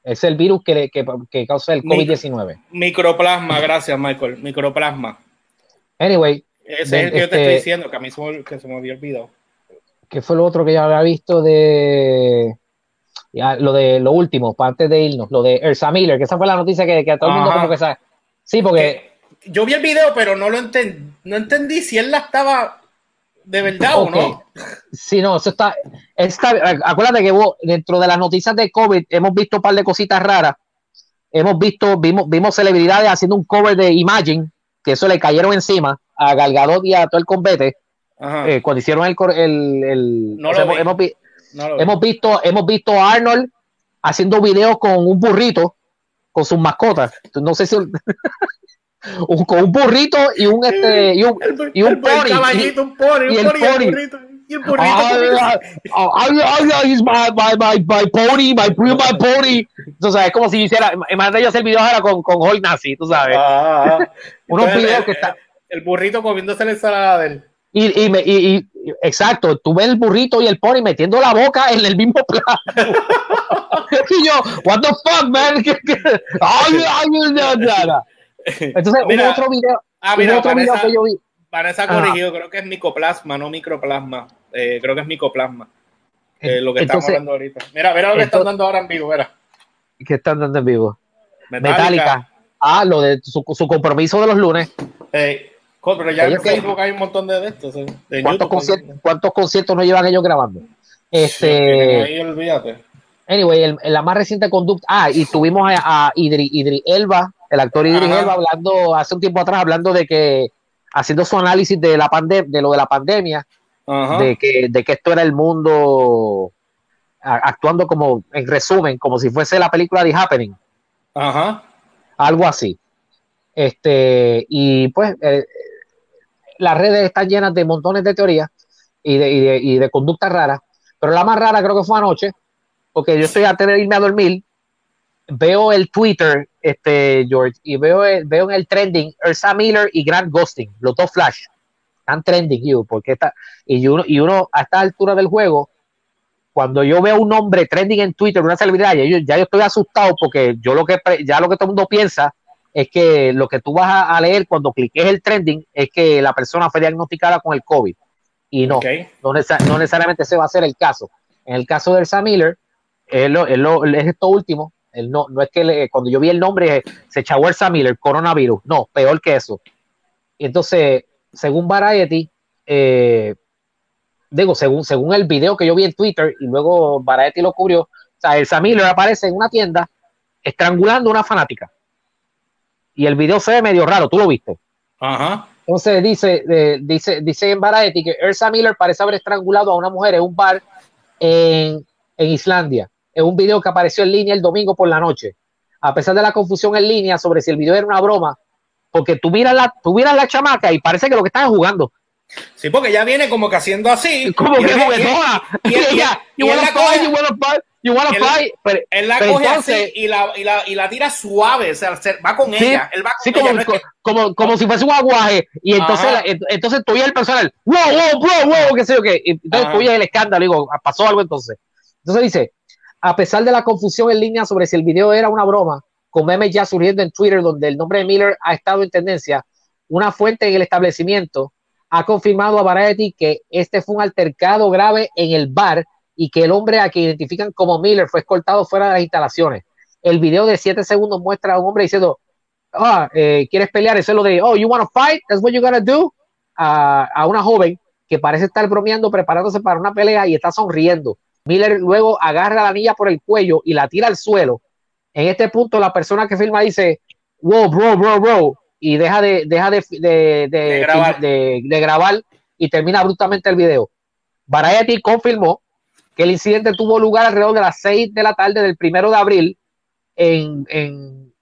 es el virus que, que, que causa el COVID-19. Microplasma, gracias, Michael. Microplasma. Anyway. Ese es el que yo te estoy este, diciendo, que a mí se me, que se me había olvidado. ¿Qué fue lo otro que ya había visto de. Ya, lo de lo último, antes de irnos, lo de Ersa Miller, que esa fue la noticia que, que a todo el mundo como que sabe. Sí, porque. yo vi el video, pero no lo entendí. No entendí si él la estaba de verdad o no. Sí, no, eso está, está. Acuérdate que vos, dentro de las noticias de COVID, hemos visto un par de cositas raras. Hemos visto, vimos, vimos celebridades haciendo un cover de Imagine, que eso le cayeron encima a Galgadot y a todo el combate. Eh, cuando hicieron el, el, el no lo hemos, hemos, visto hemos visto a Arnold haciendo videos con un burrito con sus mascotas no sé si un, con un burrito y un este y un, y un pony. caballito, un pony, y un pony, pony. burrito. Y el burrito. I, I, I, I, my, my, my, my pony, my, my pony. Tú sabes, es como si hiciera, imagínate yo hacer videos ahora con, con Hulk Nazi, tú sabes. Ah, ah. Unos videos que está. El burrito comiéndose la ensalada de él. Y, y, me, y, y, exacto, tú ves el burrito y el pony metiendo la boca en el mismo plato. y yo, what the fuck, man? ay, ay, no. Entonces, mira, otro video, ah, mira, otro Vanessa, video que yo vi. Vanessa ha corregido, creo que es micoplasma, no microplasma. Eh, creo que es micoplasma. Eh, lo que Entonces, estamos hablando ahorita. Mira, mira lo que entonces, están dando ahora en vivo, mira. ¿Qué están dando en vivo? Metallica. Metallica. Ah, lo de su, su compromiso de los lunes. Eh, pero ya en Facebook hay un montón de estos. de ¿Cuántos, YouTube conciertos, ¿Cuántos conciertos no llevan ellos grabando? Este, Ahí olvídate. anyway, el, la más reciente conducta. Ah, y tuvimos a, a Idri, Idri Elba, el actor Idri Ajá. Elba, hablando hace un tiempo atrás, hablando de que, haciendo su análisis de la pandemia, de lo de la pandemia, Ajá. de que, de que esto era el mundo a- actuando como, en resumen, como si fuese la película The Happening, Ajá. algo así. Este, y pues eh, las redes están llenas de montones de teorías y de, y de, y de conductas raras, pero la más rara creo que fue anoche, porque yo estoy antes de irme a dormir, veo el Twitter, este, George, y veo, el- veo en el trending Ursa Miller y Grant Ghosting, los dos Flash, están trending, you, porque está, y uno, y uno a esta altura del juego, cuando yo veo un nombre trending en Twitter, una celebridad, ya yo, ya yo estoy asustado porque yo lo que ya lo que todo el mundo piensa es que lo que tú vas a, a leer cuando cliques el trending es que la persona fue diagnosticada con el COVID. Y no, Ok. no, no necesariamente ese va a ser el caso. En el caso de Elsa Miller, es, lo, es, lo- es esto último. Él no, no es que le- cuando yo vi el nombre se echó Elsa Miller, coronavirus. No, peor que eso. Y entonces, según Variety, eh, digo, según, según el video que yo vi en Twitter y luego Variety lo cubrió, o sea, Elsa Miller aparece en una tienda estrangulando a una fanática. Y el video se ve medio raro, tú lo viste. Ajá. Entonces dice, eh, dice, dice en Variety que Elsa Miller parece haber estrangulado a una mujer en un bar en, en Islandia. Es un video que apareció en línea el domingo por la noche. A pesar de la confusión en línea sobre si el video era una broma, porque tú miras la, tú miras la chamaca y parece que lo que están es jugando. Sí, porque ya viene como que haciendo así. Como que juguetona. y- ella, y you wanna fight, you wanna fight, you wanna él- fight. Pero, Él la pero coge entonces- así y la, y, la, y la tira suave, o sea, se- va con Sí, ella. Él va con sí, ella, como, no es que- como, como si fuese un aguaje. Y entonces, la- ent- entonces tú el personal, wow, wow, wow, wow, qué sé yo qué. Entonces tú el escándalo, digo, "Ah, pasó algo entonces. Entonces dice, a pesar de la confusión en línea sobre si el video era una broma, con memes ya surgiendo en Twitter donde el nombre de Miller ha estado en tendencia, una fuente en el establecimiento ha confirmado a Variety que este fue un altercado grave en el bar y que el hombre a quien identifican como Miller fue escoltado fuera de las instalaciones. El video de 7 segundos muestra a un hombre diciendo, ah, eh, ¿quieres pelear? Eso es lo de, oh, you wanna fight? That's what you gotta do. A, a una joven que parece estar bromeando, preparándose para una pelea y está sonriendo. Miller luego agarra a la niña por el cuello y la tira al suelo. En este punto, la persona que filma dice, wow, bro, bro, bro, y deja de, deja de, de, de- De grabar. y termina abruptamente el video. Variety confirmó que el incidente tuvo lugar alrededor de las 6 de la tarde del primero de abril en, en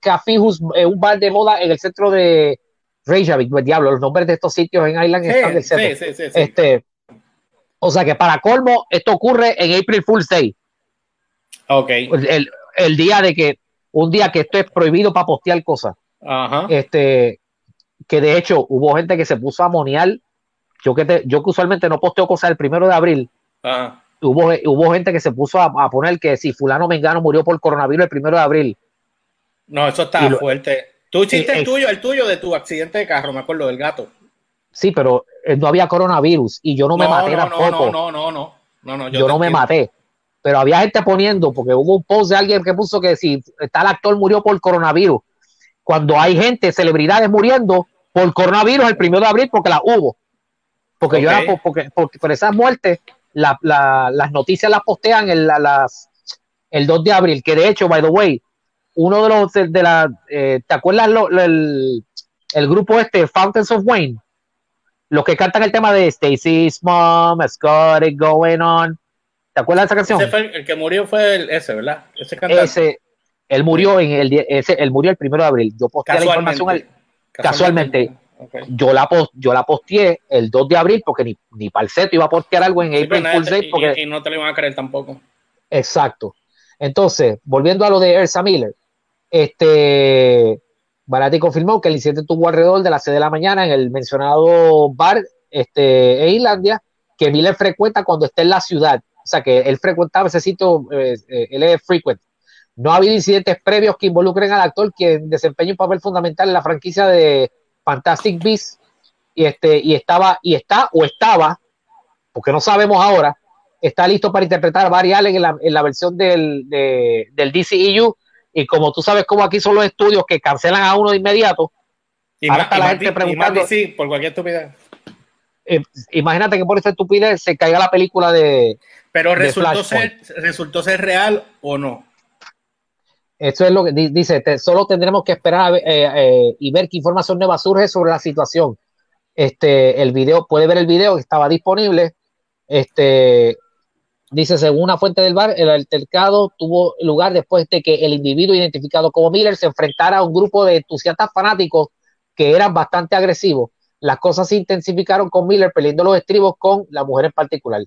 Cafijus, eh, un bar de moda en el centro de Reykjavik, pues, diablo, los nombres de estos sitios en Island están del Sí, centro. sí, sí, sí, sí. Este, o sea que para colmo, esto ocurre en April Fool's Day, Ok. el, el- día de que, un día que esto es prohibido para postear cosas. Ajá. Este, que de hecho hubo gente que se puso a moniar. Yo que, te- yo que usualmente no posteo cosas el primero de abril, Ajá. hubo, hubo gente que se puso a, a poner que si fulano Mengano murió por coronavirus el primero de abril. No, eso está lo- fuerte. Tú hiciste el tuyo, el tuyo de tu accidente de carro, me acuerdo del gato. Sí, pero eh, no había coronavirus y yo no me maté no, tampoco. no, no, no, no, no, no, yo, te no me maté. Pero había gente poniendo, porque hubo un post de alguien que puso que si tal actor murió por coronavirus, cuando hay gente, celebridades muriendo por coronavirus el primero de abril, porque la hubo. Porque yo era porque, porque, por esas muertes, la, la, las noticias las postean el, las, el 2 de abril, que de hecho, by the way, uno de los de, la, eh, ¿te acuerdas lo, el, el, grupo este, Fountains of Wayne? Los que cantan el tema de Stacy's Mom, has got it going on. ¿Te acuerdas de esa canción? Ese fue el, que murió fue el, ese, ¿verdad? Ese cantante. Ese, él murió en el ese, él murió el primero de abril. Yo posteé la información casualmente. Yo la yo la posteé el 2 de abril porque ni, ni Palceto iba a postear algo en April Fool's Day porque y, no te lo iban a creer tampoco. Exacto. Entonces, volviendo a lo de Elsa Miller, este Barati confirmó que el incidente tuvo alrededor de las 6 de la mañana en el mencionado bar este, en Islandia, que Miller frecuenta cuando está en la ciudad. O sea, que él frecuentaba ese sitio, eh, eh, él es frequent. No ha habido incidentes previos que involucren al actor, quien desempeña un papel fundamental en la franquicia de Fantastic Beasts. Y, este, y estaba, y está, o estaba, porque no sabemos ahora, está listo para interpretar a Barry Allen en la, en la versión del, de, del DCEU. Y como tú sabes cómo aquí son los estudios que cancelan a uno de inmediato, y ahora está la gente preguntando. sí, por cualquier estupidez. Eh, imagínate que por esta estupidez se caiga la película de. Pero resultó, ser, resultó ser real o no. Esto es lo que dice, solo tendremos que esperar eh, eh, y ver qué información nueva surge sobre la situación. Este, el video, puede ver el video que estaba disponible. Este, dice, según una fuente del bar, el altercado tuvo lugar después de que el individuo identificado como Miller se enfrentara a un grupo de entusiastas fanáticos que eran bastante agresivos. Las cosas se intensificaron con Miller peleando los estribos con la mujer en particular.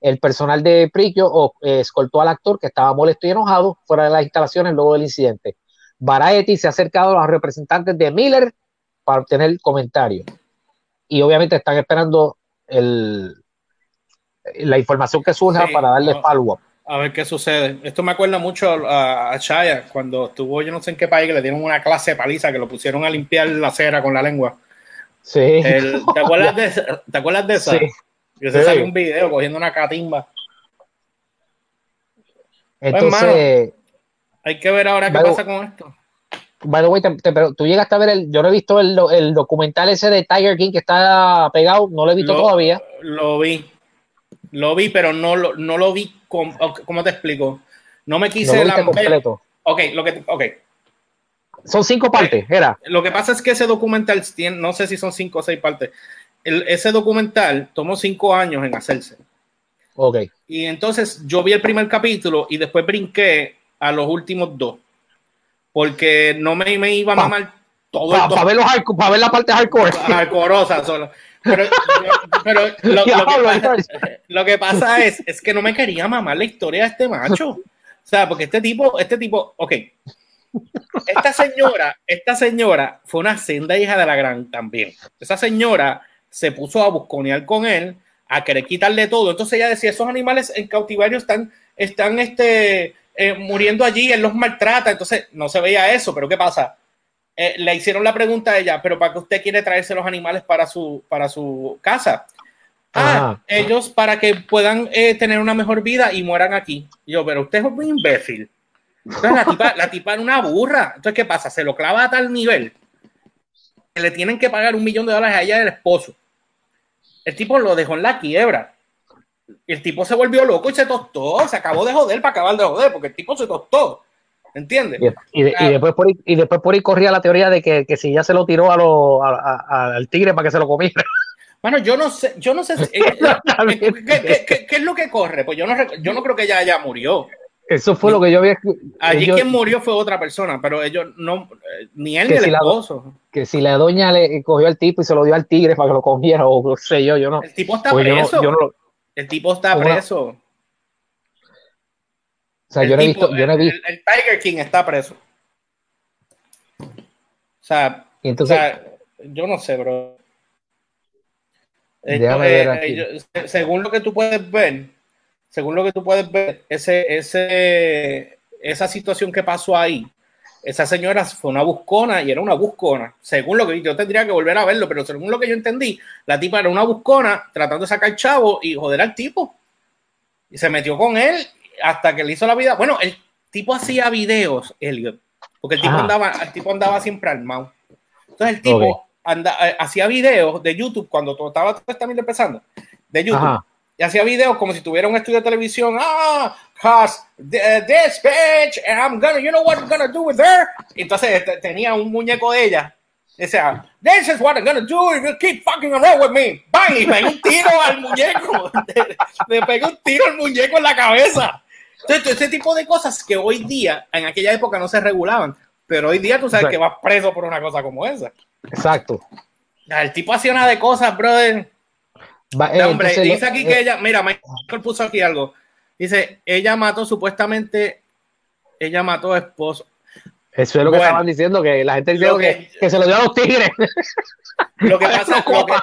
El personal de Prikio eh, escoltó al actor que estaba molesto y enojado fuera de las instalaciones luego del incidente. Variety se ha acercado a los representantes de Miller para obtener comentarios. Y obviamente están esperando el, la información que surja para darle follow-up. A ver qué sucede. Esto me acuerda mucho a, a, Chaya cuando estuvo yo no sé en qué país que le dieron una clase de paliza que lo pusieron a limpiar la cera con la lengua. Sí. ¿te, acuerdas de, ¿Te acuerdas de esa? Sí. Yo se salió un video cogiendo una catimba. Pues, Entonces. hay que ver ahora qué pasa con esto. By the way, pero tú llegaste a ver el. Yo no he visto el, el, documental ese de Tiger King que está pegado, no lo he visto todavía. Lo vi. Lo vi, pero no lo, no lo vi. Con, ¿Cómo te explico? No me quise no completo. Ok, lo que. Ok. Son cinco partes, era. Lo que pasa es que ese documental tiene, no sé si son cinco o seis partes ese documental tomó cinco años en hacerse. Ok. Y entonces yo vi el primer capítulo y después brinqué a los últimos dos. Porque no me, me iba a mamar todo Para ver, ver la parte hardcore. Hardcoreosa solo. Pero, lo, que pasa, es, es que no me quería mamar la historia de este macho. O sea, porque este tipo, este tipo, ok. Esta señora, esta señora fue una senda hija de la gran también. Esa señora se puso a busconear con él, a querer quitarle todo. Entonces ella decía, esos animales en cautiverio están, están este, eh, muriendo allí, él los maltrata. Entonces no se veía eso, pero ¿qué pasa? Eh, le hicieron la pregunta a ella, pero ¿para qué usted quiere traerse los animales para su, para su casa? Ah, ellos para que puedan eh, tener una mejor vida y mueran aquí. yo, pero usted es un imbécil. Entonces la tipa, la tipa era una burra. Entonces, ¿qué pasa? Se lo clava a tal nivel le tienen que pagar un millón de dólares a ella del esposo. El tipo lo dejó en la quiebra. El tipo se volvió loco y se tostó. Se acabó de joder para acabar de joder, porque el tipo se tostó. ¿Entiendes? Y, después por ahí, y después por ahí corría la teoría de que, si ya se lo tiró a al tigre para que se lo comiera. Bueno, yo no sé, yo no sé eh, eh, ¿qué, es lo que corre? Pues yo no, yo no creo que ella ya murió. Eso fue lo que yo había. Allí quien murió fue otra persona, pero ellos no, ni él ni el esposo. que si la doña le cogió al tipo y se lo dio al tigre para que lo comiera, o no sé yo, yo no. El tipo está pues preso. el tipo está preso. O sea, yo no, he visto, yo no he visto. El, Tiger King está preso. O sea, entonces, yo no sé, bro. Eh, según lo que tú puedes ver, según lo que tú puedes ver, ese, ese, esa situación que pasó ahí, esa señora fue una buscona y era una buscona. Según lo que yo tendría que volver a verlo, pero según lo que yo entendí, la tipa era una buscona tratando de sacar chavo y joder al tipo. Y se metió con él hasta que le hizo la vida. Bueno, el tipo hacía videos, Elliot, porque el tipo, andaba, el tipo andaba siempre armado. Entonces el tipo anda, eh, hacía videos de YouTube cuando todo estaba también empezando, de YouTube. Ajá. Y hacía videos como si tuviera un estudio de televisión. Ah, cause th- this bitch, and I'm gonna, you know what I'm gonna do with her. Entonces te- tenía un muñeco de ella. Decía, this is what I'm gonna do if you keep fucking around with me. Bang, y pegué un tiro al muñeco. Le pegué un tiro al muñeco en la cabeza. Entonces, ese tipo de cosas que hoy día, en aquella época no se regulaban. Pero hoy día tú sabes Exacto. que vas preso por una cosa como esa. Exacto. El tipo hacía una de cosas, brother. Va- eh, No, hombre, entonces, dice aquí eh, que ella, mira, Michael puso aquí algo. Dice, ella mató supuestamente, ella mató a esposo. Eso es lo que estaban diciendo, que la gente dice Lo que, que- que se lo dio a los tigres. Lo que pasa, lo que,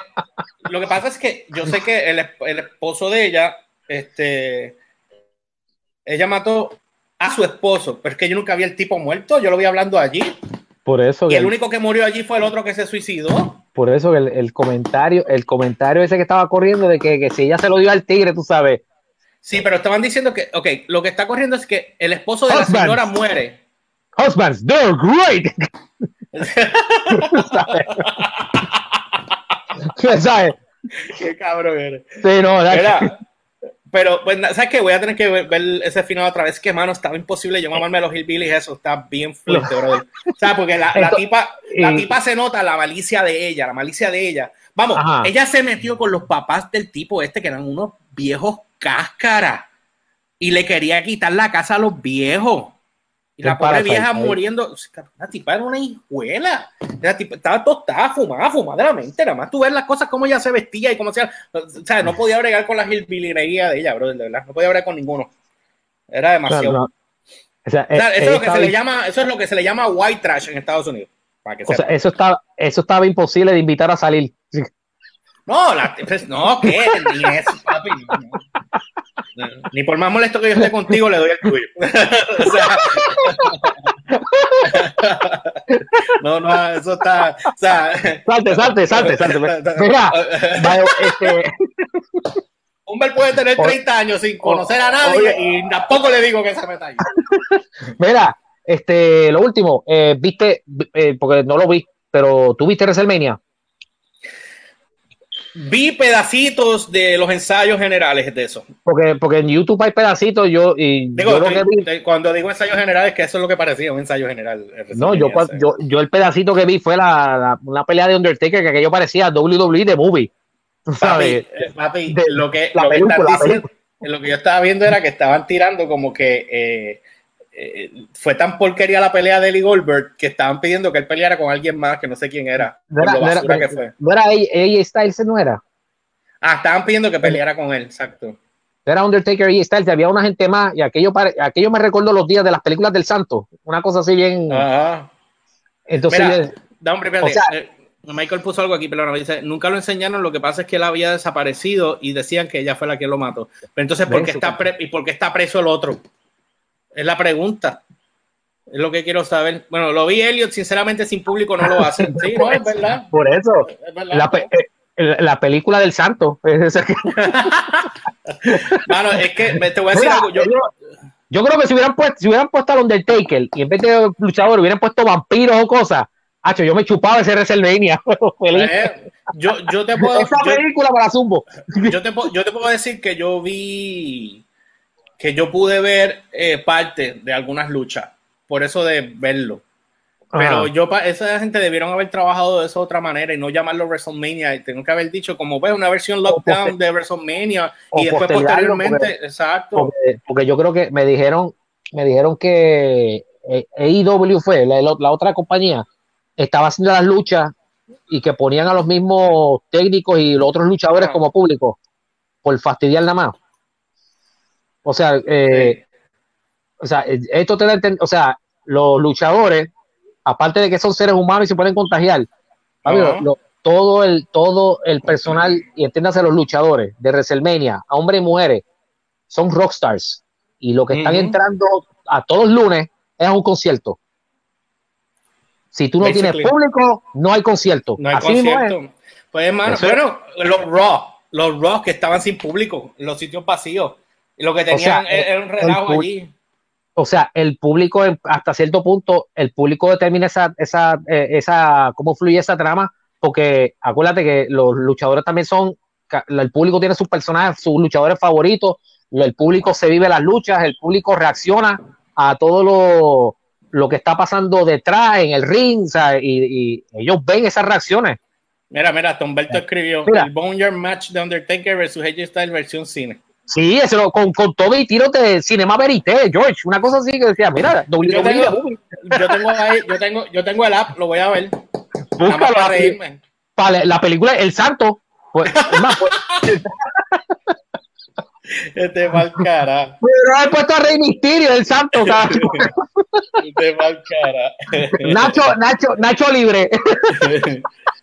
lo que pasa es que yo sé que el, el esposo de ella, este, ella mató a su esposo, pero es que yo nunca vi el tipo muerto, yo lo vi hablando allí. Por eso Y que el único que murió allí fue el otro que se suicidó. por eso el, el comentario, el comentario ese que estaba corriendo de que, que si ella se lo dio al tigre, tú sabes. Sí, pero estaban diciendo que, ok, lo que está corriendo es que el esposo de la señora muere. Husbands, they're great. ¿Sabes? Qué cabrón eres. Sí, no, Mira, pero, pues, ¿sabes qué? Voy a tener que ver, ver ese final otra vez. Que, mano, estaba imposible yo mamarme los hillbillies. Eso está bien fuerte, brother. O sea, porque la, tipa, la y- tipa se nota la malicia de ella, la malicia de ella. Vamos, Ajá. ella se metió con los papás del tipo este, que eran unos viejos cáscaras. Y le quería quitar la casa a los viejos. Y la pobre vieja ahí. muriendo. La tipa era una hijuela. La tipa estaba tostada, fumada, fumada de la mente. Nada más tú ves las cosas, cómo ella se vestía y cómo se. O sea, no podía bregar con la hillbillinería de ella, bro, de verdad. No podía bregar con ninguno. Era demasiado. no. O sea, O sea, eh, eso, es lo que se le llama, eso es lo que se le llama white trash en Estados Unidos. Para que o sea, eso estaba, eso estaba imposible de invitar a salir. No, la, pues, no, ¿qué? Ni eso, papi. no, no. No, Ni por más molesto que yo esté contigo, le doy el tuyo. O sea, no, no, eso está. O sea, Salte, salte, salte, salte. Mira, este, Humber puede tener 30 años sin conocer a nadie Oye. y tampoco le digo que se meta ahí. mira, este, lo último, eh, viste, eh, porque no lo vi, pero tú viste WrestleMania. Vi pedacitos de los ensayos generales de eso. Porque, porque en YouTube hay pedacitos, yo, y Digo, yo lo que vi, de- cuando digo ensayos generales, que eso es lo que parecía, un ensayo general. no, yo, yo, yo el pedacito que vi fue la, la- una pelea de Undertaker que aquello parecía WWE de movie. Papi, sabes, eh, papi, de- lo que, película, diciendo- lo que yo estaba viendo era que estaban tirando como que eh, eh, fue tan porquería la pelea de Eli Goldberg que estaban pidiendo que él peleara con alguien más que no sé quién era. no por era, lo no era- basura que fue. no era AJ Styles, no era. Ah, estaban pidiendo que peleara con él, exacto. Era Undertaker y Styles, había una gente más, y aquello, aquello me recuerdo los días de las películas del Santo, una cosa así bien. Ajá. entonces, Mira, yo- da un espérate, o sea- eh, Michael puso algo aquí, pero dice, nunca lo enseñaron, lo que pasa es que él había desaparecido y decían que ella fue la que lo mató. Pero entonces, ¿por qué está, pre- ¿y por qué está preso el otro? Es la pregunta. Es lo que quiero saber. Bueno, lo vi Elliot, sinceramente sin público no lo hacen. Sí, no, es verdad. por eso, Es verdad. la, pe- eh, la- la película del Santo. es esa que- Mano, es que me- te voy a decir Mira, algo. Yo, creo que si hubieran puesto, si hubieran puesto al Undertaker y en vez de luchador hubieran puesto vampiros o cosas, hacho, yo me chupaba ese WrestleMania. Eh, yo, yo te puedo. Esa yo- película para Zumbo. yo te, puedo- yo te puedo decir que yo vi, que yo pude ver eh, parte de algunas luchas, por eso de verlo. Pero Ajá. yo, esa gente debieron haber trabajado de esa otra manera y no llamarlo WrestleMania. Y tengo que haber dicho, como ves, una versión lockdown de WrestleMania o y después posteriormente, exacto. porque, porque yo creo que me dijeron, me dijeron que eh, AEW fue la, la otra compañía, estaba haciendo las luchas y que ponían a los mismos técnicos y los otros luchadores Ah. como público por fastidiar nada más. O sea, eh, o sea, eh, esto te da o sea, los luchadores, aparte de que son seres humanos y se pueden contagiar, lo- todo el todo el personal y entiéndase los luchadores de WrestleMania, a hombres y mujeres, son rockstars y lo que están entrando a todos los lunes es a un concierto. Si tú no tienes público, no hay concierto. No hay Así mismo es. concierto. Pues hermano, bueno, los Raw, los Raw que estaban sin público, los sitios vacíos. Y lo que tenían sea, era un relajo el allí. o sea, el público, hasta cierto punto, el público determina esa, esa, eh, esa, cómo fluye esa trama, porque acuérdate que los luchadores también son, el público tiene sus personajes, sus luchadores favoritos, el público se vive las luchas, el público reacciona a todo lo, lo que está pasando detrás en el ring, y, ellos ven esas reacciones. Mira, mira, Humberto escribió el Boneyard Match de Undertaker versus AJ Styles versión cine. Sí, eso con, con todo y tiros de cinema verité, George, una cosa así que decía, mira, yo, tengo, yo tengo ahí, yo tengo, yo tengo el app, lo voy a ver. para reírme. Para la película El Santo. Pues, más, pues, este mal cara. Pero he puesto a Rey Misterio, el santo, Este mal cara. Nacho, Nacho, Nacho libre.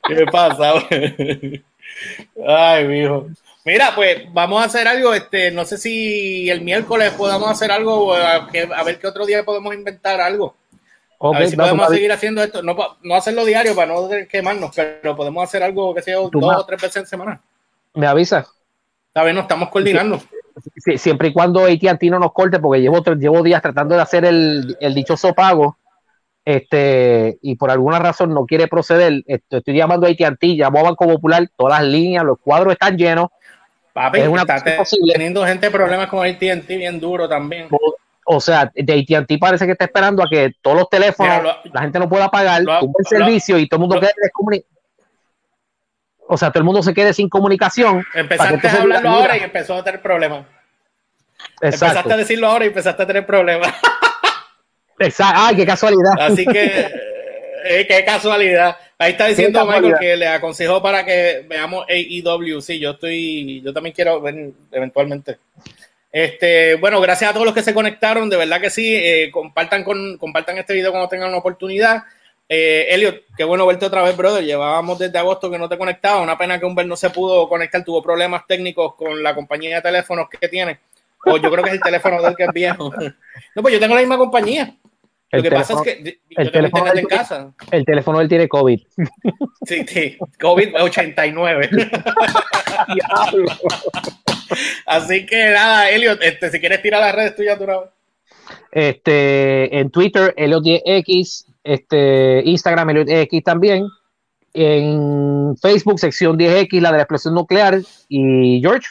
¿Qué pasa? Ay, mijo. Mira, pues vamos a hacer algo. Este, no sé si el miércoles podamos hacer algo, a, ver qué otro día podemos inventar algo. a ver si podemos seguir haciendo esto. No, no hacerlo diario para no quemarnos, pero podemos hacer algo que sea dos o tres veces en semana. Me avisa. Está bien, nos estamos coordinando. siempre y cuando AT&T no nos corte, porque llevo, llevo días tratando de hacer el, el dichoso pago este, y por alguna razón no quiere proceder, estoy, estoy llamando a AT&T, llamo a Banco Popular, todas las líneas, los cuadros están llenos. Papi, es una está teniendo gente problemas con AT&T bien duro también. O, sea, de AT&T parece que está esperando a que todos los teléfonos, la gente no pueda pagar, el servicio y todo el mundo quede descomunicado. O sea, todo el mundo se quede sin comunicación. Empezaste a hablarlo ahora y empezó a tener problemas. Empezaste a decirlo ahora y empezaste a tener problemas. Exacto. Ay, qué casualidad. Así que, eh, qué casualidad. Ahí está diciendo Michael que le aconsejó para que veamos AEW. Sí, yo estoy, yo también quiero ver eventualmente. Este, bueno, gracias a todos los que se conectaron, de verdad que sí. Eh, compartan, con, compartan este video cuando tengan una oportunidad. Eh, Elliot, qué bueno verte otra vez, brother. Llevábamos desde agosto que no te conectaba. Una pena que Humber no se pudo conectar, tuvo problemas técnicos con la compañía de teléfonos que tiene. O yo creo que es el teléfono del que es viejo. No, pues yo tengo la misma compañía. Lo que pasa es que el teléfono en casa. El teléfono él tiene COVID. Sí, sí, COVID 89. Así que nada, Elliot, este, si quieres tirar las redes tuyas, tú Este, en Twitter, Elliot10X, este, Instagram, Elliot10X también. En Facebook, sección 10X, la de la explosión nuclear. Y George.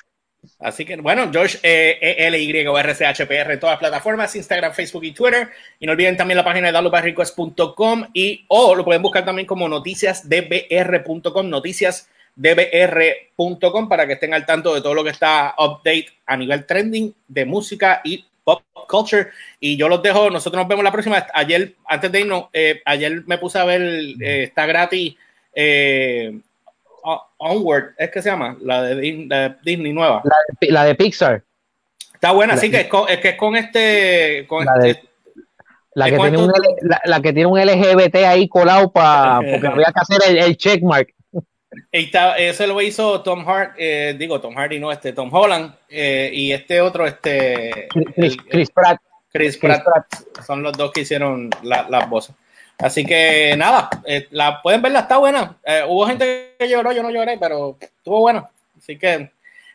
Así que, bueno, eh, e L Y o R C H P R en todas las plataformas, Instagram, Facebook y Twitter. Y no olviden también la página de dallobarricos.com y o lo pueden buscar también como noticiasdbr.com, noticiasdbr.com para que estén al tanto de todo lo que está update a nivel trending de música y pop culture. Y yo los dejo, nosotros nos vemos la próxima. Ayer, antes de irnos, eh, ayer me puse a ver, eh, está gratis. Eh, Onward, es que se llama, la de, Disney nueva. La de, Pixar. Está buena, sí, que es con, es que es con este. Con la, este, la, que tiene un, la, que tiene un LGBT ahí colado para. porque había que hacer el, el checkmark. Eso lo hizo Tom Hart, eh, digo Tom Hardy, no, este Tom Holland eh, y este otro, este Chris, Pratt. Chris, Pratt, son los dos que hicieron las voces. Así que nada, eh, la pueden verla, está buena. Eh, hubo gente que lloró, yo no lloré, pero estuvo bueno. Así que,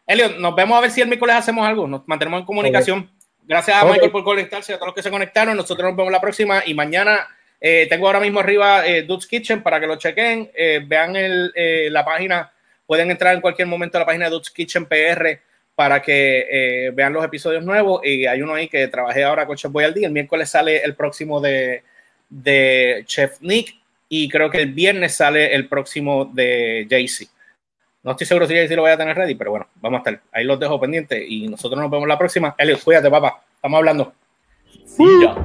Elliot, nos vemos a ver si el miércoles hacemos algo. Nos mantenemos en comunicación. Gracias a Michael por conectarse, a todos los que se conectaron. Nosotros nos vemos la próxima y mañana eh, tengo ahora mismo arriba Dude's Kitchen para que lo chequen. vean la página, pueden entrar en cualquier momento a la página de Dude's Kitchen PR para que vean los episodios nuevos. Y hay uno ahí que trabajé ahora con Chef Boy al día. El miércoles sale el próximo de de Chef Nick y creo que el viernes sale el próximo de Jay-Z. No estoy seguro si Jay-Z lo voy a tener ready, pero bueno, vamos a estar. Ahí los dejo pendientes y nosotros nos vemos la próxima. Elliot, cuídate, papá. Estamos hablando. Sí, ya.